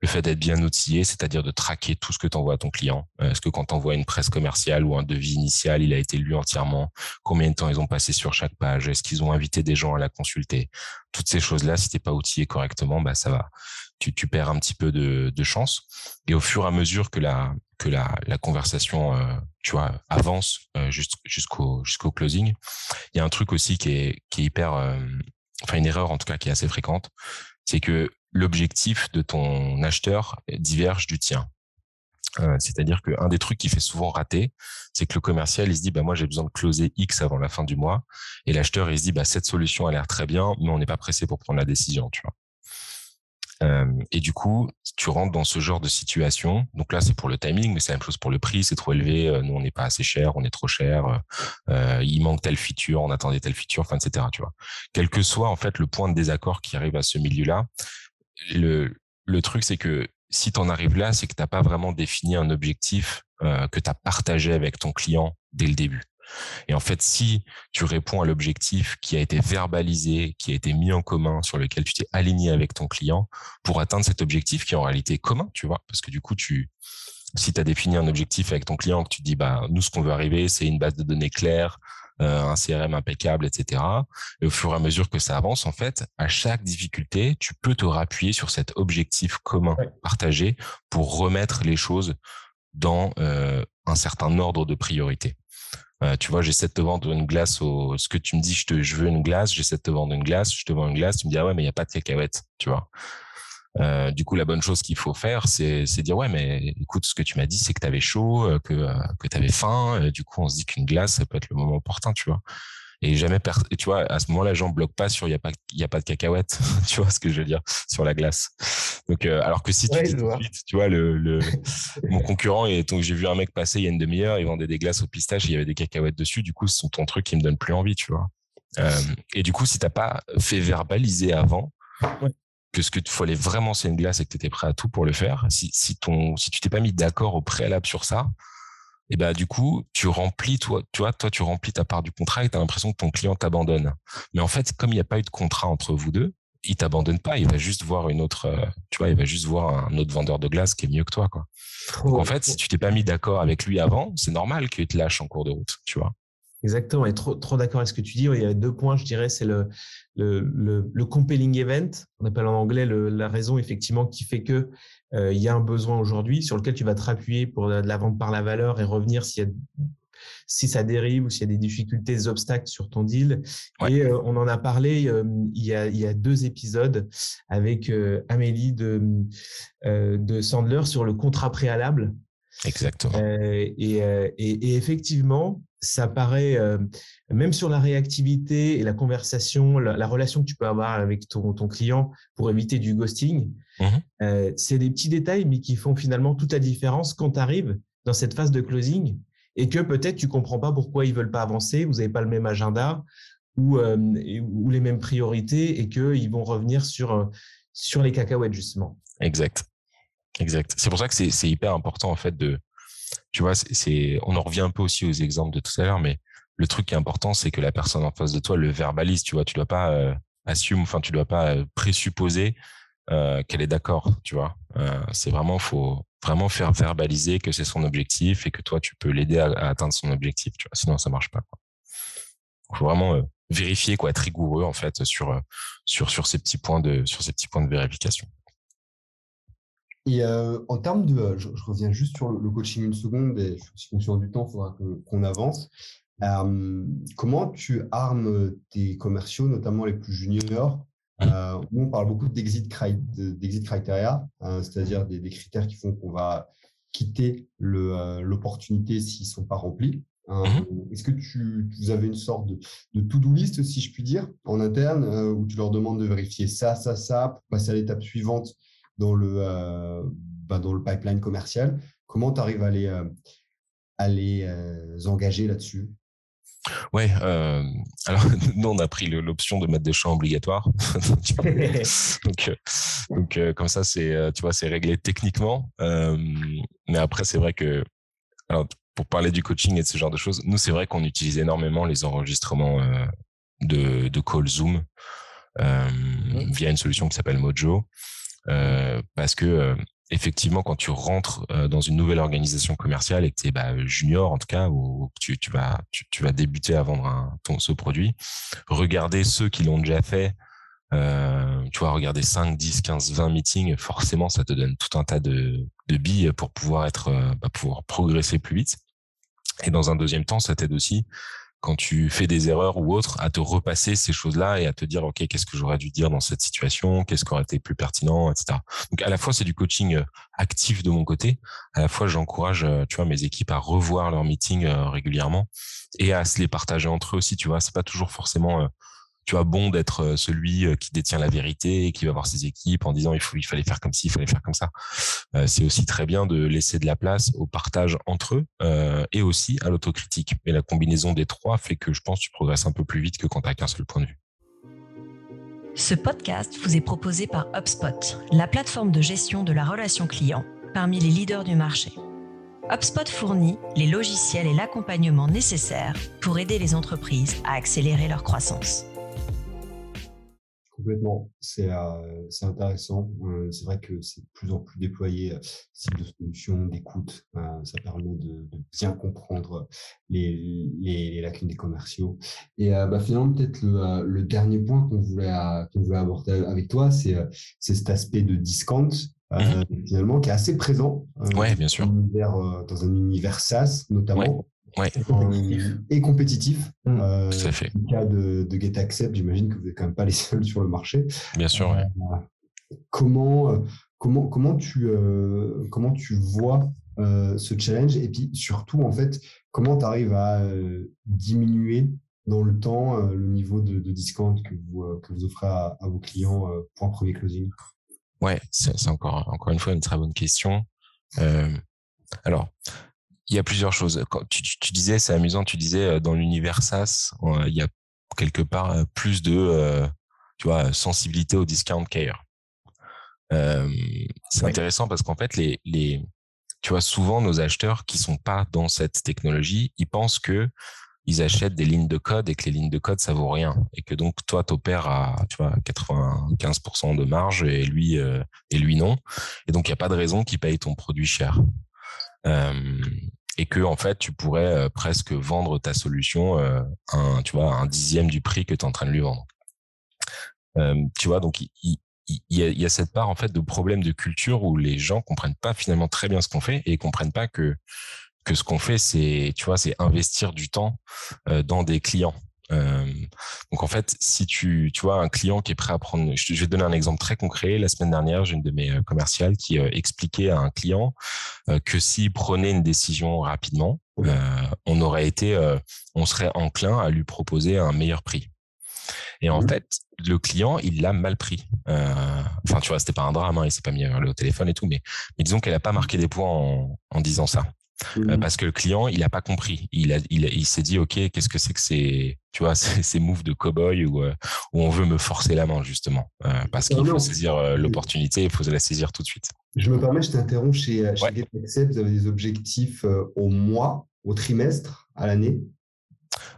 Le fait d'être bien outillé, c'est-à-dire de traquer tout ce que tu envoies à ton client. Euh, est-ce que quand tu envoies une presse commerciale ou un devis initial, il a été lu entièrement? Combien de temps ils ont passé sur chaque page? Est-ce qu'ils ont invité des gens à la consulter? Toutes ces choses-là, si t'es pas outillé correctement, bah ça va. Tu, perds un petit peu de, chance. Et au fur et à mesure que la que la conversation, euh, tu vois, avance euh, jusqu'au jusqu'au closing, il y a un truc aussi qui est qui est hyper, enfin une erreur en tout cas qui est assez fréquente, c'est que l'objectif de ton acheteur diverge du tien. Euh, c'est-à-dire qu'un des trucs qui fait souvent rater, c'est que le commercial, il se dit, bah, moi, j'ai besoin de closer X avant la fin du mois. Et l'acheteur, il se dit, bah, cette solution a l'air très bien, mais on n'est pas pressé pour prendre la décision, tu vois. Euh, et du coup, tu rentres dans ce genre de situation. Donc là, c'est pour le timing, mais c'est la même chose pour le prix. C'est trop élevé. Euh, nous, on n'est pas assez cher. On est trop cher. Il manque telle feature. On attendait telle feature, etc. Tu vois. Quel que soit en fait le point de désaccord qui arrive à ce milieu-là, le, truc, c'est que si tu en arrives là, c'est que tu n'as pas vraiment défini un objectif que tu as partagé avec ton client dès le début. Et en fait, si tu réponds à l'objectif qui a été verbalisé, qui a été mis en commun, sur lequel tu t'es aligné avec ton client pour atteindre cet objectif qui est en réalité commun, tu vois, parce que du coup, si tu as défini un objectif avec ton client, que tu dis, bah, nous, ce qu'on veut arriver, c'est une base de données claire, euh, un CRM impeccable, etc. Et au fur et à mesure que ça avance, en fait, à chaque difficulté, tu peux te rappuyer sur cet objectif commun partagé pour remettre les choses dans euh, un certain ordre de priorité. Euh, tu vois, j'essaie de te vendre une glace au, ce que tu me dis, je te, je veux une glace, j'essaie de te vendre une glace, je te vends une glace, tu me dis, ah ouais, mais il n'y a pas de cacahuètes, tu vois. Euh, du coup, la bonne chose qu'il faut faire, c'est dire, ouais, mais écoute, ce que tu m'as dit, c'est que tu avais chaud, euh, que, euh, que tu avais faim. du coup, on se dit qu'une glace, ça peut être le moment opportun, tu vois. Et jamais tu vois à ce moment-là les gens bloquent pas sur il y a pas il y a pas de cacahuètes tu vois ce que je veux dire sur la glace. Donc euh, alors que si tu dis tout de suite tu vois le, le mon concurrent et donc j'ai vu un mec passer il y a une demi-heure il vendait des glaces au pistache et il y avait des cacahuètes dessus du coup c'est ton truc qui me donne plus envie tu vois. Euh, et du coup si t'as pas fait verbaliser avant que ce que tu fallait vraiment c'est une glace et que tu étais prêt à tout pour le faire si si ton si tu t'es pas mis d'accord au préalable sur ça et ben du coup, tu remplis toi, tu vois, toi tu remplis ta part du contrat et tu as l'impression que ton client t'abandonne. Mais en fait, comme il n'y a pas eu de contrat entre vous deux, il t'abandonne pas, il va juste voir une autre, tu vois, il va juste voir un autre vendeur de glace qui est mieux que toi, quoi. Donc en fait, si tu t'es pas mis d'accord avec lui avant, c'est normal qu'il te lâche en cours de route, tu vois. Exactement, et trop, trop d'accord avec ce que tu dis. Il y a deux points, je dirais, c'est le, le, le, compelling event, on appelle en anglais la raison effectivement qui fait que euh, il y a un besoin aujourd'hui sur lequel tu vas te rappuyer pour de la vente par la valeur et revenir s'il y a si ça dérive ou s'il y a des difficultés, des obstacles sur ton deal. Et euh, on en a parlé euh, il, y a, il, y a, deux épisodes avec Amélie de, de Sandler sur le contrat préalable. Exactement. Et, et, et, effectivement, ça paraît, euh, même sur la réactivité et la conversation, la, relation que tu peux avoir avec ton, ton client pour éviter du ghosting, mmh euh, c'est des petits détails, mais qui font finalement toute la différence quand tu arrives dans cette phase de closing et que peut-être tu comprends pas pourquoi ils veulent pas avancer, vous n'avez pas le même agenda ou, euh, ou les mêmes priorités et qu'ils vont revenir sur, sur les cacahuètes, justement. Exact. Exact. C'est pour ça que c'est hyper important, en fait, de, on en revient un peu aussi aux exemples de tout à l'heure, mais le truc qui est important, c'est que la personne en face de toi le verbalise. Tu vois, dois pas euh, assume, enfin, tu dois pas euh, présupposer euh, qu'elle est d'accord. Tu vois, c'est vraiment, faut vraiment faire verbaliser que c'est son objectif et que toi, tu peux l'aider à, atteindre son objectif. Sinon ça marche pas. Il faut vraiment vérifier, quoi, être rigoureux en fait sur ces petits points de vérification. Et euh, en termes de, euh, je, reviens juste sur le, coaching une seconde, et je suis conscient du temps, il faudra qu'on avance. Euh, comment tu armes tes commerciaux, notamment les plus juniors euh, On parle beaucoup d'exit criteria, hein, c'est-à-dire des, critères qui font qu'on va quitter l'opportunité s'ils ne sont pas remplis. Hein. Mmh est-ce que tu, vous avez une sorte de, de to-do list, si je puis dire, en interne, où tu leur demandes de vérifier ça, ça, ça, pour passer à l'étape suivante dans le, euh, bah, dans le pipeline commercial. Comment tu arrives à les, euh, à les euh, engager là-dessus? Ouais, alors nous on a pris l'option de mettre des champs obligatoires. donc, donc comme ça c'est tu vois c'est réglé techniquement. mais après c'est vrai que alors, pour parler du coaching et de ce genre de choses, nous c'est vrai qu'on utilise énormément les enregistrements de, de call Zoom mmh. via une solution qui s'appelle Mojo. Euh, parce que euh, effectivement, quand tu rentres euh, dans une nouvelle organisation commerciale et que tu es bah, junior, en tout cas, ou tu, tu, vas, débuter à vendre ce produit, regarder ceux qui l'ont déjà fait, tu vois, regarder 5, 10, 15, 20 meetings, forcément, ça te donne tout un tas de, billes pour pouvoir être, bah, pour progresser plus vite. Et dans un deuxième temps, ça t'aide aussi quand tu fais des erreurs ou autres, à te repasser ces choses-là et à te dire, OK, qu'est-ce que j'aurais dû dire dans cette situation? Qu'est-ce qui aurait été plus pertinent, etc. Donc, à la fois, c'est du coaching euh, actif de mon côté. À la fois, j'encourage, euh, tu vois, mes équipes à revoir leurs meetings euh, régulièrement et à se les partager entre eux aussi, tu vois. C'est pas toujours forcément tu vois, bon d'être euh, celui euh, qui détient la vérité et qui va voir ses équipes en disant il fallait faire comme ci, il fallait faire comme ça. Euh, c'est aussi très bien de laisser de la place au partage entre eux et aussi à l'autocritique. Et la combinaison des trois fait que je pense que tu progresses un peu plus vite que quand tu n'as qu'un seul point de vue. Ce podcast vous est proposé par HubSpot, la plateforme de gestion de la relation client parmi les leaders du marché. HubSpot fournit les logiciels et l'accompagnement nécessaires pour aider les entreprises à accélérer leur croissance. Complètement, c'est euh, intéressant. Euh, c'est vrai que c'est de plus en plus déployé, euh, type de solution, d'écoute. Euh, ça permet de, de, bien comprendre les, les, lacunes des commerciaux. Et bah, finalement, peut-être le, le, dernier point qu'on voulait, qu'on voulait aborder avec toi, c'est cet aspect de discount. Mmh finalement, qui est assez présent ouais, bien sûr. Dans, un univers SaaS, notamment. Ouais. Et compétitif. Mmh. Euh, Tout à fait. le cas de, de GetAccept, j'imagine que vous n'êtes quand même pas les seuls sur le marché. Bien sûr, ouais. Euh, comment, euh, comment, comment, tu, euh, comment tu vois euh, ce challenge? Et puis surtout, en fait, comment tu arrives à diminuer dans le temps le niveau de, de discount que vous, que vous offrez à, à vos clients pour un premier closing? Ouais, c'est encore, encore une fois une très bonne question. alors, il y a plusieurs choses. Quand tu, tu, disais, c'est amusant, tu disais euh, dans l'univers SaaS, il y a quelque part euh, plus de euh, tu vois, sensibilité au discount care. Euh, c'est intéressant parce qu'en fait, les, les, tu vois, souvent nos acheteurs qui sont pas dans cette technologie, ils pensent que ils achètent des lignes de code et que les lignes de code, ça vaut rien. Et que donc, toi, tu opères à tu vois, 95% de marge et lui, euh, et lui non. Et donc, il n'y a pas de raison qu'il paye ton produit cher. Euh, et que, en fait, tu pourrais euh, presque vendre ta solution un, tu vois, un dixième du prix que tu es en train de lui vendre. tu vois, donc, il, y, a, cette part en fait de problème de culture où les gens comprennent pas finalement très bien ce qu'on fait et comprennent pas que ce qu'on fait, c'est, tu c'est investir du temps euh, dans des clients. Euh, donc en fait, si tu, tu vois un client qui est prêt à prendre, je, vais te donner un exemple très concret. La semaine dernière, j'ai une de mes euh, commerciales qui expliquait à un client que s'il prenait une décision rapidement, on aurait été, on serait enclin à lui proposer un meilleur prix. Et en mmh. fait, le client, il l'a mal pris. enfin, tu vois, c'était pas un drame, hein, il s'est pas mis au téléphone et tout, mais, disons qu'elle a pas marqué des points en, en disant ça. Euh, mmh. parce que le client, il n'a pas compris. Il, a, il, il s'est dit, OK, qu'est-ce que c'est que ces, tu vois, ces, moves de cow-boy où, euh, où, on veut me forcer la main, justement. Euh, parce qu'il faut saisir l'opportunité, il faut la saisir tout de suite. Je me permets, je t'interromps chez, chez. Vous avez des objectifs au mois, au trimestre, à l'année?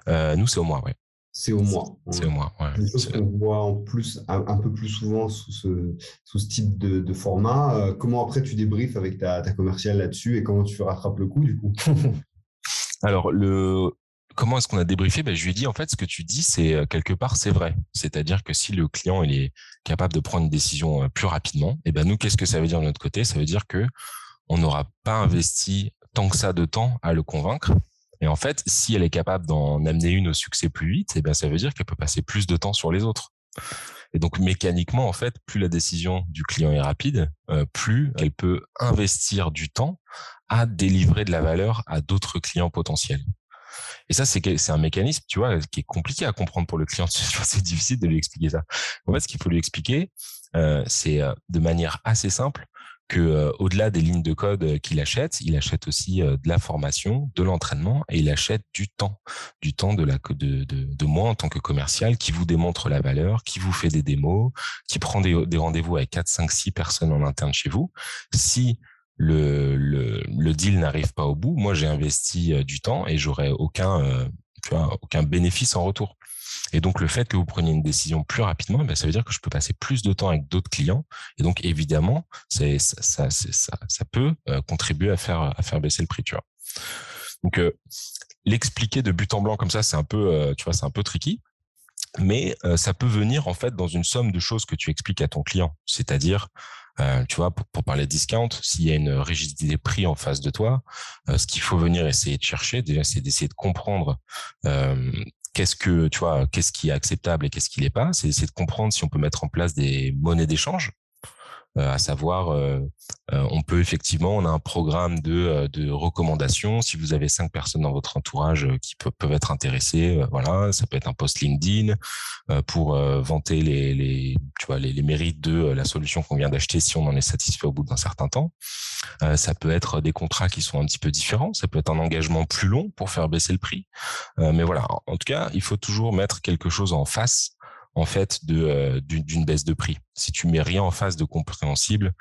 Nous, c'est au mois, oui. C'est au mois. C'est au mois, ouais. Des choses qu'on voit en plus, un, peu plus souvent sous ce, sous ce type de, format. Euh, comment après tu débriefes avec ta, ta commerciale là-dessus et comment tu rattrapes le coup du coup? Alors, le, comment est-ce qu'on a débriefé? Ben, Je lui ai dit, en fait, ce que tu dis, c'est euh, quelque part, c'est vrai. C'est-à-dire que si le client il est capable de prendre une décision euh, plus rapidement, et eh ben nous, qu'est-ce que ça veut dire de notre côté? Ça veut dire que on n'aura pas investi tant que ça de temps à le convaincre et en fait, si elle est capable d'en amener une au succès plus vite, eh bien, ça veut dire qu'elle peut passer plus de temps sur les autres. Et donc mécaniquement, en fait, plus la décision du client est rapide, euh, plus elle peut investir du temps à délivrer de la valeur à d'autres clients potentiels. Et ça, c'est un mécanisme, tu vois, qui est compliqué à comprendre pour le client. C'est difficile de lui expliquer ça. En fait, ce qu'il faut lui expliquer, euh, c'est euh, de manière assez simple que euh, au-delà des lignes de code euh, qu'il achète, il achète aussi euh, de la formation, de l'entraînement et il achète du temps, du temps de, moi en tant que commercial qui vous démontre la valeur, qui vous fait des démos, qui prend des, rendez-vous avec 4, 5, 6 personnes en interne chez vous. Si le, deal n'arrive pas au bout, moi j'ai investi du temps et j'aurai aucun, aucun bénéfice en retour. Et donc, le fait que vous preniez une décision plus rapidement, ben, ça veut dire que je peux passer plus de temps avec d'autres clients. Et donc, évidemment, ça, ça, ça, ça, peut euh, contribuer à faire, à faire baisser le prix, tu vois. Donc, euh, l'expliquer de but en blanc comme ça, c'est un peu, euh, un peu tricky. Mais ça peut venir en fait dans une somme de choses que tu expliques à ton client. C'est-à-dire, tu vois, pour, pour, parler discount, s'il y a une rigidité des prix en face de toi, ce qu'il faut venir essayer de chercher, déjà, c'est d'essayer de comprendre qu'est-ce que tu vois, qu'est-ce qui est acceptable et qu'est-ce qui n'est pas. C'est de comprendre si on peut mettre en place des monnaies d'échange à savoir, euh, euh, on peut effectivement, on a un programme de, de recommandations. Si vous avez cinq personnes dans votre entourage qui peuvent, être intéressées, voilà, ça peut être un post LinkedIn pour vanter les, les, tu vois, les, mérites de la solution qu'on vient d'acheter si on en est satisfait au bout d'un certain temps. ça peut être des contrats qui sont un petit peu différents. Ça peut être un engagement plus long pour faire baisser le prix. mais voilà, en tout cas, il faut toujours mettre quelque chose en face en fait de euh, d'une baisse de prix. Si tu mets rien en face de compréhensible,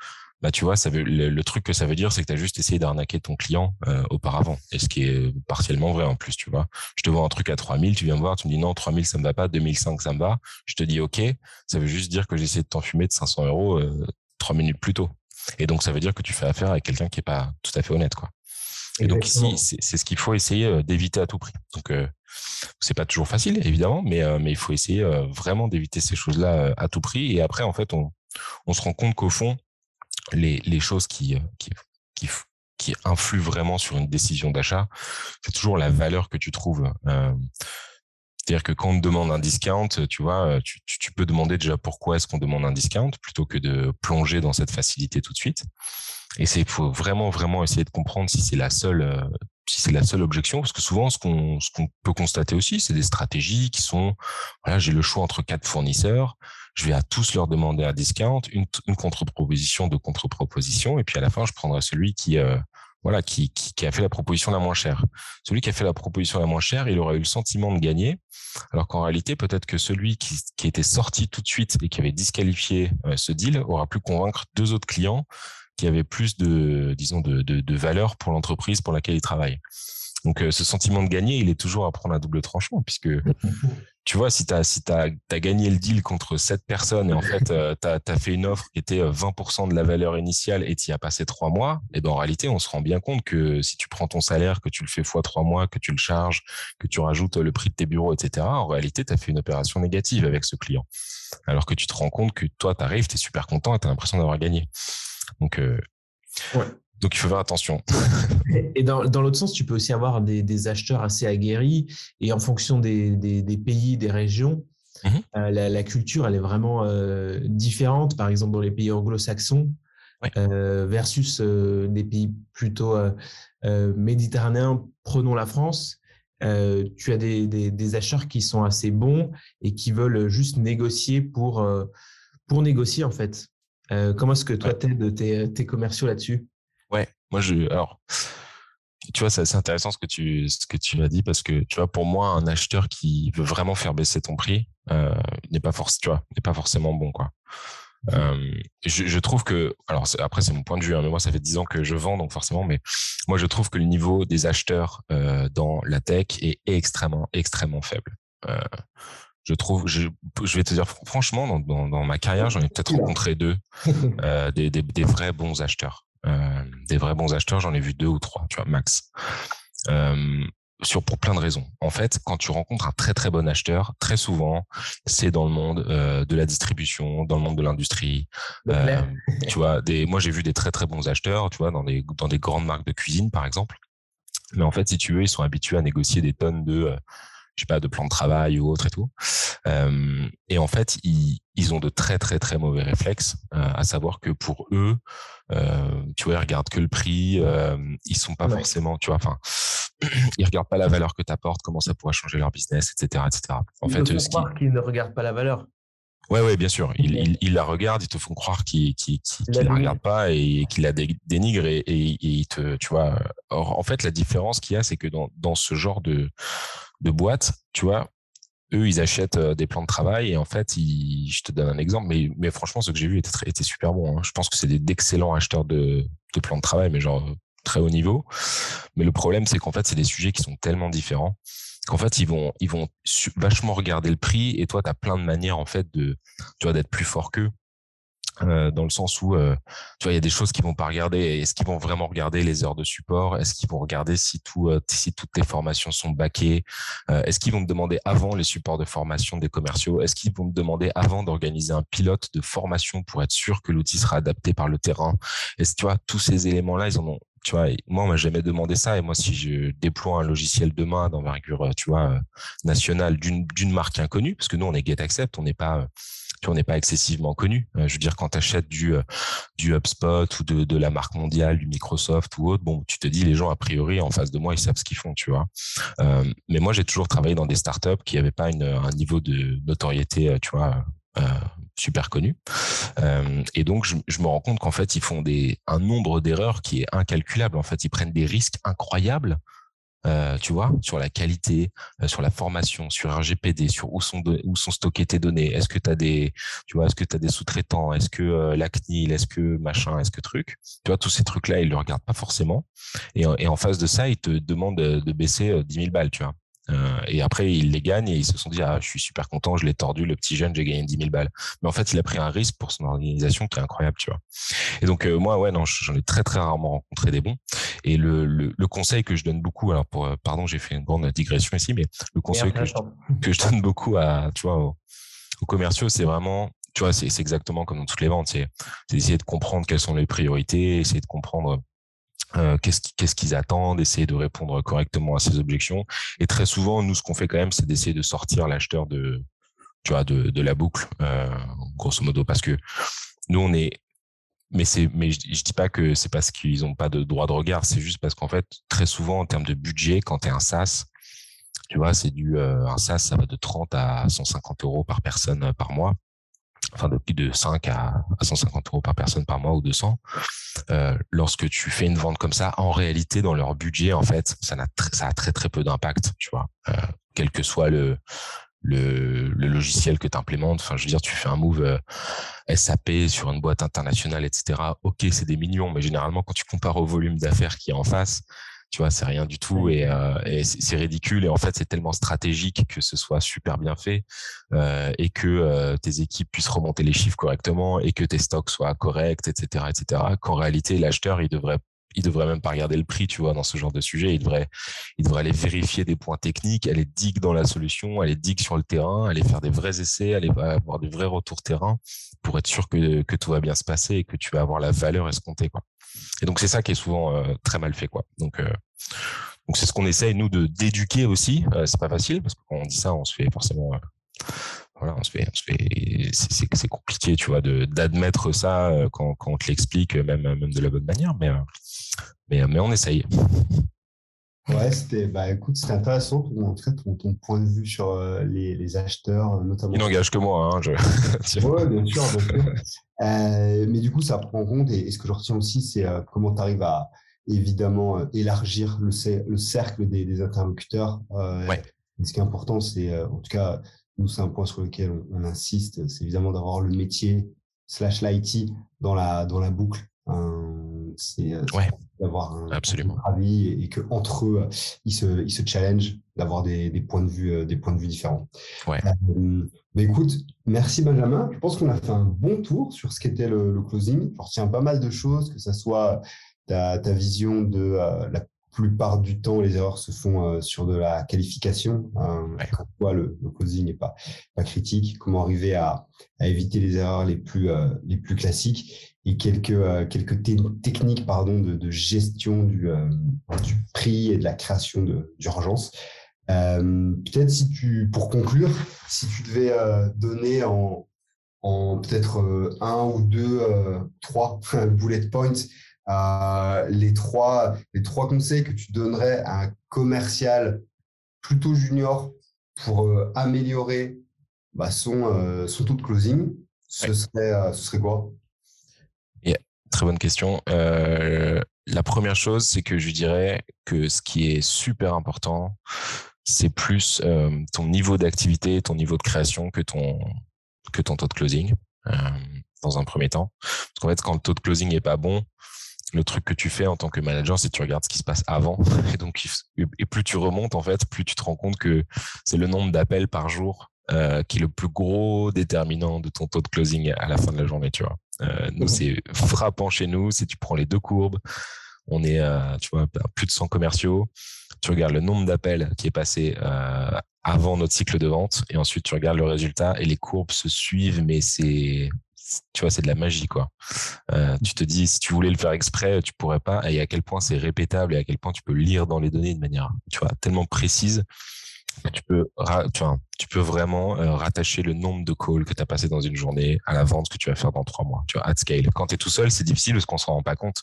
bah tu vois, ça veut, le, truc que ça veut dire, c'est que tu as juste essayé d'arnaquer ton client euh, auparavant. Et ce qui est partiellement vrai en plus, tu vois. Je te vends un truc à 3000, tu viens me voir, tu me dis non, 3000 ça me va pas, 2005 ça me va. Je te dis ok, ça veut juste dire que j'ai essayé de t'enfumer de 500 euros euh, trois minutes plus tôt. Et donc ça veut dire que tu fais affaire avec quelqu'un qui est pas tout à fait honnête, quoi. Et donc ici, c'est ce qu'il faut essayer d'éviter à tout prix. Donc c'est pas toujours facile, évidemment, mais, euh, mais il faut essayer euh, vraiment d'éviter ces choses-là euh, à tout prix. Et après, en fait, on, on se rend compte qu'au fond, les, les choses qui, qui, qui, qui, influent vraiment sur une décision d'achat, c'est toujours la valeur que tu trouves. C'est-à-dire que quand on te demande un discount, tu vois, tu, tu peux demander déjà pourquoi est-ce qu'on demande un discount plutôt que de plonger dans cette facilité tout de suite. Et c'est faut vraiment vraiment essayer de comprendre si c'est la seule si c'est la seule objection, parce que souvent, ce qu'on peut constater aussi, c'est des stratégies qui sont, voilà, j'ai le choix entre quatre fournisseurs, je vais à tous leur demander un discount, une, contre-proposition de contre-proposition, et puis à la fin, je prendrai celui qui, euh, voilà, qui, qui, a fait la proposition la moins chère. Celui qui a fait la proposition la moins chère, il aura eu le sentiment de gagner, alors qu'en réalité, peut-être que celui qui, qui était sorti tout de suite et qui avait disqualifié euh, ce deal aura pu convaincre deux autres clients qui avait plus de, disons, de, de, de valeur pour l'entreprise pour laquelle il travaille. Donc, ce sentiment de gagner, il est toujours à prendre à double tranchant, puisque tu vois, si tu as, si as, gagné le deal contre sept personnes et en fait, euh, tu as, fait une offre qui était 20% euh, de la valeur initiale et tu y as passé trois mois, et ben en réalité, on se rend bien compte que si tu prends ton salaire, que tu le fais fois trois mois, que tu le charges, que tu rajoutes le prix de tes bureaux, etc., en réalité, tu as fait une opération négative avec ce client. Alors que tu te rends compte que toi, tu arrives, tu es super content et tu as l'impression d'avoir gagné. Donc, euh, ouais. Donc, il faut faire attention. Et dans, dans l'autre sens, tu peux aussi avoir des, des, acheteurs assez aguerris et en fonction des, des, des pays, des régions, mmh euh, la, la, culture, elle est vraiment euh, différente. Par exemple, dans les pays anglo-saxons euh, versus euh, des pays plutôt euh, méditerranéens, prenons la France. tu as des, des, des, acheteurs qui sont assez bons et qui veulent juste négocier pour, pour négocier, en fait. Comment est-ce que toi, t'aides tes, tes commerciaux là-dessus? Ouais, moi je. Alors, tu vois, c'est assez intéressant ce que tu ce que tu as dit parce que tu vois, pour moi, un acheteur qui veut vraiment faire baisser ton prix euh, n'est pas tu vois, pas forcément bon, quoi. Euh, je, je, trouve que, alors après c'est mon point de vue, hein, mais moi ça fait dix ans que je vends, donc forcément, mais moi je trouve que le niveau des acheteurs euh, dans la tech est extrêmement, extrêmement faible. Euh, je trouve, je, je, vais te dire franchement, dans, dans, dans ma carrière, j'en ai peut-être rencontré deux, euh, des, des, des, vrais bons acheteurs. Euh, des vrais bons acheteurs, j'en ai vu deux ou trois, tu vois, max. Euh, sur pour plein de raisons. En fait, quand tu rencontres un très très bon acheteur, très souvent, c'est dans le monde euh, de la distribution, dans le monde de l'industrie. Euh, tu vois, des, moi j'ai vu des très très bons acheteurs, tu vois, dans des dans des grandes marques de cuisine par exemple. Mais en fait, si tu veux, ils sont habitués à négocier des tonnes de je sais pas, de plan de travail ou autre et tout. Euh, et en fait, ils, ils, ont de très très très mauvais réflexes, euh, à savoir que pour eux, euh, tu vois, ils regardent que le prix, ils sont pas forcément, tu vois, enfin, ils regardent pas la valeur que tu apportes, comment ça pourrait changer leur business, etc., etc. En ils fait, ce croire qu'ils ne regardent pas la valeur. Ouais, ouais, bien sûr. Ils, ils, ils, la regardent, ils te font croire qu'ils qu qu la regardent pas et qu'ils la dénigrent et, et, et, ils te, tu vois. Or, en fait, la différence qu'il y a, c'est que dans, dans ce genre de, de boîtes, tu vois, eux, ils achètent euh, des plans de travail et en fait, je te donne un exemple, mais, franchement, ce que j'ai vu était, super bon. Hein. Je pense que c'est d'excellents acheteurs de, plans de travail, mais genre très haut niveau. Mais le problème, c'est qu'en fait, c'est des sujets qui sont tellement différents qu'en fait, ils vont, vachement regarder le prix et toi, tu as plein de manières, en fait, de, d'être plus fort qu'eux. Euh, dans le sens où euh, tu vois il y a des choses qu'ils vont pas regarder. Est-ce qu'ils vont vraiment regarder les heures de support? Est-ce qu'ils vont regarder si tout euh, si toutes les formations sont baquées? Est-ce qu'ils vont me demander avant les supports de formation des commerciaux? Est-ce qu'ils vont me demander avant d'organiser un pilote de formation pour être sûr que l'outil sera adapté par le terrain? Est-ce tu vois tous ces éléments là ils en ont tu vois, moi, on m'a jamais demandé ça. Et moi, si je déploie un logiciel demain d'envergure, tu vois, nationale d'une marque inconnue, parce que nous, on est GetAccept, on n'est pas on n'est pas excessivement connu. Euh, je veux dire, quand tu achètes du, euh, du HubSpot ou de, de, la marque mondiale, du Microsoft ou autre, bon, tu te dis, les gens, a priori, en face de moi, ils savent ce qu'ils font, tu vois. Euh, mais moi, j'ai toujours travaillé dans des startups qui n'avaient pas un niveau de notoriété, tu vois, super connu. Et donc, je, je, me rends compte qu'en fait, ils font des, un nombre d'erreurs qui est incalculable. En fait, ils prennent des risques incroyables euh, tu vois, sur la qualité, euh, sur la formation, sur RGPD, sur où sont, où sont stockées tes données. Est-ce que tu as des, tu vois, est-ce que tu des sous-traitants? Est-ce que euh, la CNIL? Est-ce que machin? Est-ce que truc? Tu vois, tous ces trucs-là, ils le regardent pas forcément. Et, et, en face de ça, ils te demandent de baisser 10 000 balles, tu vois. Euh, et après, ils les gagnent et ils se sont dit, ah, je suis super content, je l'ai tordu, le petit jeune, j'ai gagné 10 000 balles. Mais en fait, il a pris un risque pour son organisation qui est incroyable, tu vois. Et donc, euh, moi, ouais, non, j'en ai très, très rarement rencontré des bons. Et le, le, le, conseil que je donne beaucoup, alors, pour, euh, pardon, j'ai fait une grande digression ici, mais le conseil que je, que je, donne beaucoup à, tu vois, aux, aux commerciaux, c'est vraiment, tu vois, c'est exactement comme dans toutes les ventes, c'est essayer de comprendre quelles sont les priorités, essayer de comprendre euh, qu'est-ce qu'ils attendent, essayer de répondre correctement à ces objections. Et très souvent, nous, ce qu'on fait quand même, c'est d'essayer de sortir l'acheteur de, tu vois, de, de la boucle, euh, grosso modo, parce que nous, on est, mais c'est, mais je, dis pas que c'est parce qu'ils ont pas de droit de regard, c'est juste parce qu'en fait, très souvent, en termes de budget, quand tu es un SaaS, tu vois, c'est du, euh, un SaaS, ça va de 30 à 150 euros par personne euh, par mois enfin depuis de 5 à, 150 euros par personne par mois ou 200. Euh, lorsque tu fais une vente comme ça, en réalité, dans leur budget, en fait, ça, a, ça a très très peu d'impact, tu vois. Euh, quel que soit le, le, le logiciel que tu implémentes, enfin, je veux dire, tu fais un move euh, SAP sur une boîte internationale, etc. Ok, c'est des millions, mais généralement, quand tu compares au volume d'affaires qui est en face, Tu vois, c'est rien du tout et, et c'est ridicule. Et en fait, c'est tellement stratégique que ce soit super bien fait et que tes équipes puissent remonter les chiffres correctement et que tes stocks soient corrects, etc., etc. Qu'en réalité, l'acheteur, il devrait il devrait même pas regarder le prix, tu vois, dans ce genre de sujet. Il devrait, il devrait aller vérifier des points techniques, aller dig dans la solution, aller dig sur le terrain, aller faire des vrais essais, aller avoir des vrais retours terrain pour être sûr que, que tout va bien se passer et que tu vas avoir la valeur escomptée, quoi. Et donc, c'est ça qui est souvent euh, très mal fait, quoi. Donc, euh, donc c'est ce qu'on essaye, nous, de d'éduquer aussi. Euh, c'est pas facile parce que quand on dit ça, on se fait forcément voilà, on se fait, c'est compliqué, tu vois, d'admettre ça quand, quand, on te l'explique, même, même de la bonne manière, mais, mais, mais on essaye. Ouais, c'était, bah, écoute, c'était intéressant pour montrer ton, ton, point de vue sur les, les, acheteurs, notamment. Il n'engage que moi, hein, je... ouais, bien sûr, bien sûr. Euh, mais du coup, ça prend en compte, et, ce que je retiens aussi, c'est comment tu arrives à évidemment élargir le, le cercle des, des interlocuteurs. ouais. ce qui est important, c'est en tout cas nous, c'est un point sur lequel on, insiste, c'est évidemment d'avoir le métier slash l'IT dans la, dans la boucle. C'est euh, d'avoir un, Absolument. avis et, que entre eux, ils se, ils se challenge d'avoir des, des, points de vue, euh, des points de vue différents. Ouais. Euh, mais écoute, merci Benjamin. Je pense qu'on a fait un bon tour sur ce qu'était le, le, closing. Je retiens pas mal de choses, que ce soit ta, ta vision de la plupart du temps, les erreurs se font euh, sur de la qualification. Euh, Quand le, le, closing n'est pas, pas critique, comment arriver à, à, éviter les erreurs les plus, euh, les plus classiques et quelques, euh, quelques techniques pardon, de, de gestion du, du, prix et de la création d'urgence. peut-être si tu, pour conclure, si tu devais donner en, en peut-être un ou deux, trois bullet points euh, les, trois, les trois conseils que tu donnerais à un commercial plutôt junior pour euh, améliorer bah, son, euh, son taux de closing, ce, serait, ce serait quoi? Très bonne question. la première chose, c'est que je dirais que ce qui est super important, c'est plus ton niveau d'activité, ton niveau de création que ton, que ton taux de closing dans un premier temps. Parce qu'en fait, quand le taux de closing n'est pas bon, le truc que tu fais en tant que manager, c'est que tu regardes ce qui se passe avant. Et donc, et plus tu remontes, en fait, plus tu te rends compte que c'est le nombre d'appels par jour euh, qui est le plus gros déterminant de ton taux de closing à la fin de la journée, tu vois. Euh, nous, mmh c'est frappant chez nous. Si tu prends les deux courbes, on est, à, tu vois, plus de 100 commerciaux. Tu regardes le nombre d'appels qui est passé euh, avant notre cycle de vente et ensuite tu regardes le résultat et les courbes se suivent, mais c'est tu vois, c'est de la magie, quoi. Euh, tu te dis, si tu voulais le faire exprès, tu pourrais pas. Et à quel point c'est répétable et à quel point tu peux lire dans les données de manière, tu vois, tellement précise tu peux, tu, vois, tu peux vraiment euh, rattacher le nombre de calls que tu as passé dans une journée à la vente que tu vas faire dans trois mois, tu vois, at scale. Quand tu es tout seul, c'est difficile parce qu'on s'en rend pas compte.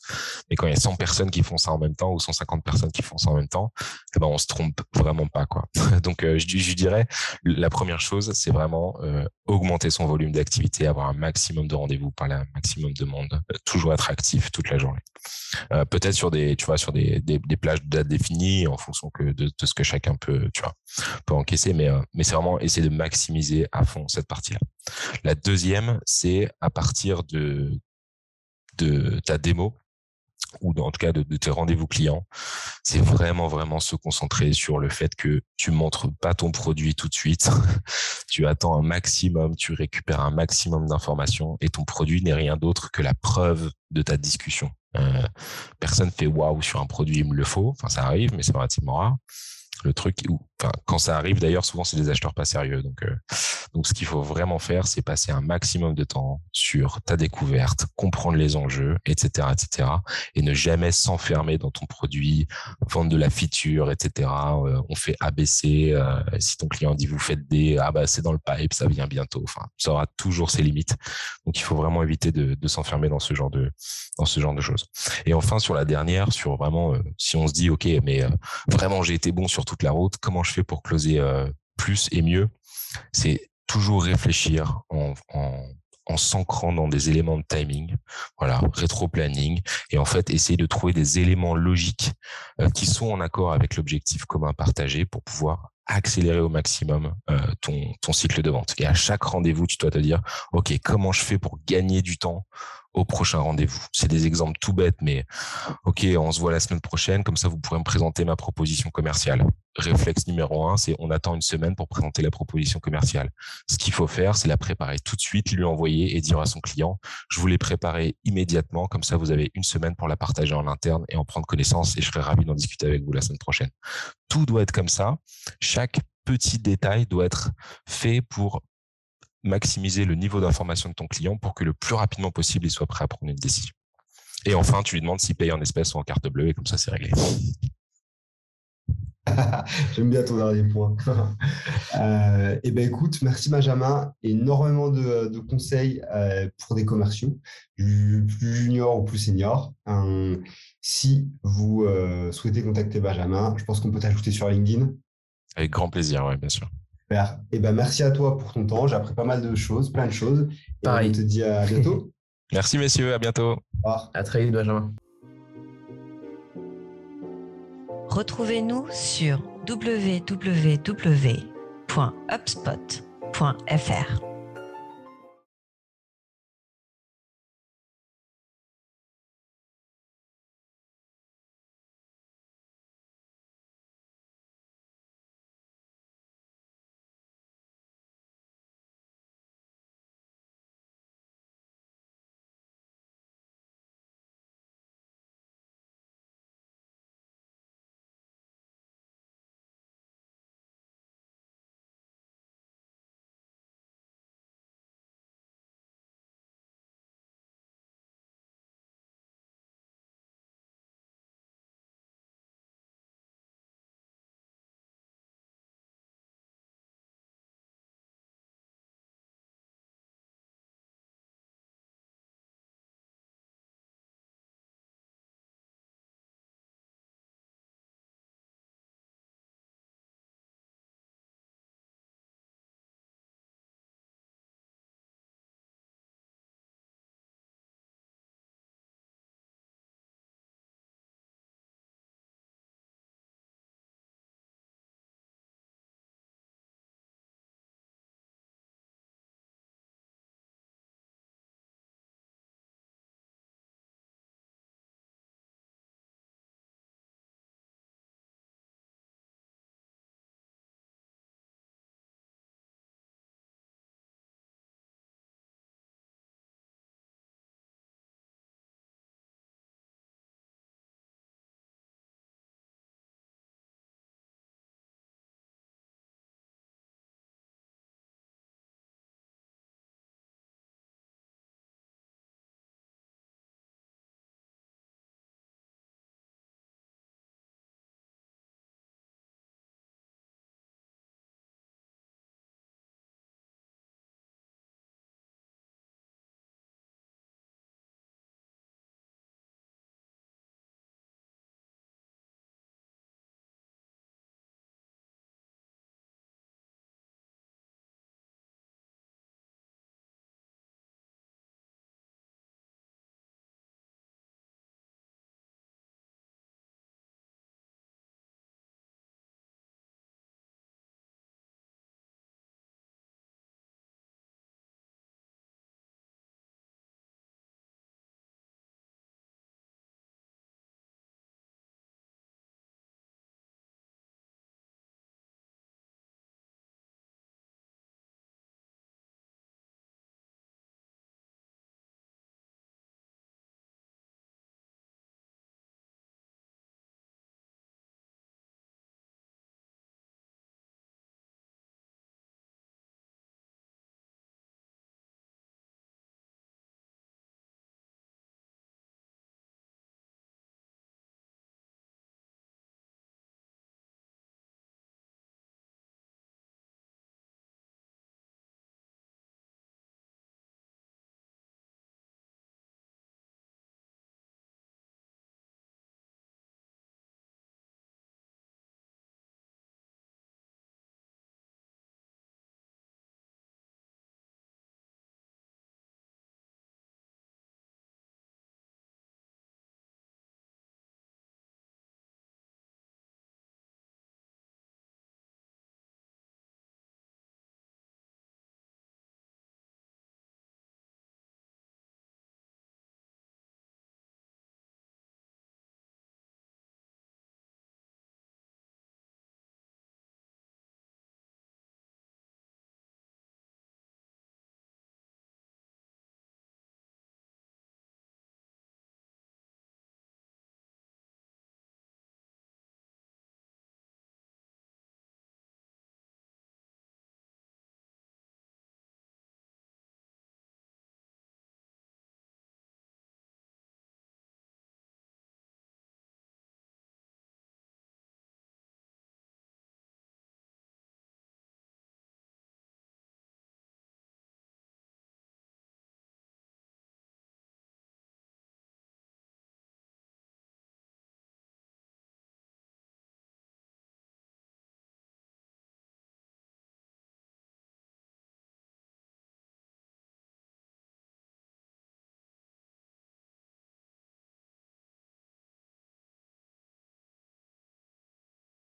Mais quand il y a 100 personnes qui font ça en même temps ou 150 personnes qui font ça en même temps, eh ben, on se trompe vraiment pas, quoi. Donc, euh, je, dirais, la première chose, c'est vraiment euh, augmenter son volume d'activité, avoir un maximum de rendez-vous, parler à un maximum de monde, toujours être actif toute la journée. Peut-être sur des, tu vois, sur des, des, plages de date définies en fonction que de, de ce que chacun peut, tu vois, peut encaisser, mais, mais c'est vraiment essayer de maximiser à fond cette partie-là. La deuxième, c'est à partir de, ta démo ou en tout cas de, tes rendez-vous clients, c'est vraiment vraiment se concentrer sur le fait que tu montres pas ton produit tout de suite, tu attends un maximum, tu récupères un maximum d'informations et ton produit n'est rien d'autre que la preuve de ta discussion. Euh, personne fait waouh sur un produit, il me le faut, enfin ça arrive, mais c'est relativement rare le truc où, quand ça arrive d'ailleurs, souvent c'est des acheteurs pas sérieux. Donc, euh, donc ce qu'il faut vraiment faire, c'est passer un maximum de temps sur ta découverte, comprendre les enjeux, etc., etc., et ne jamais s'enfermer dans ton produit, vendre de la feature, etc. Euh, on fait ABC. Euh, si ton client dit vous faites des, ah bah c'est dans le pipe, ça vient bientôt. Enfin, ça aura toujours ses limites. Donc il faut vraiment éviter de, de s'enfermer dans ce genre de dans ce genre de choses. Et enfin sur la dernière, sur vraiment, si on se dit ok, mais vraiment j'ai été bon sur toute la route, comment je fais pour closer euh, plus et mieux C'est toujours réfléchir en, s'ancrant dans des éléments de timing, voilà, rétro-planning, et en fait essayer de trouver des éléments logiques euh, qui sont en accord avec l'objectif commun partagé pour pouvoir accélérer au maximum euh, ton, ton cycle de vente. Et à chaque rendez-vous, tu dois te dire, OK, comment je fais pour gagner du temps au prochain rendez-vous. C'est des exemples tout bêtes, mais OK, on se voit la semaine prochaine, comme ça vous pourrez me présenter ma proposition commerciale. Réflexe numéro un, c'est on attend une semaine pour présenter la proposition commerciale. Ce qu'il faut faire, c'est la préparer tout de suite, lui envoyer et dire à son client, je vous l'ai immédiatement, comme ça vous avez une semaine pour la partager en interne et en prendre connaissance et je serai ravi d'en discuter avec vous la semaine prochaine. Tout doit être comme ça. Chaque petit détail doit être fait pour maximiser le niveau d'information de ton client pour que le plus rapidement possible, il soit prêt à prendre une décision. Et enfin, tu lui demandes s'il paye en espèces ou en carte bleue, et comme ça, c'est réglé. J'aime bien ton dernier point. euh, eh ben écoute, merci Benjamin. Énormément de, conseils euh, pour des commerciaux, plus junior ou plus senior. si vous euh, souhaitez contacter Benjamin, je pense qu'on peut t'ajouter sur LinkedIn. Avec grand plaisir, oui, bien sûr. Super. Eh ben, merci à toi pour ton temps. J'ai appris pas mal de choses, plein de choses. Et On te dit à bientôt. merci, messieurs. À bientôt. Au revoir. À très vite, Benjamin. Retrouvez-nous sur www.upspot.fr.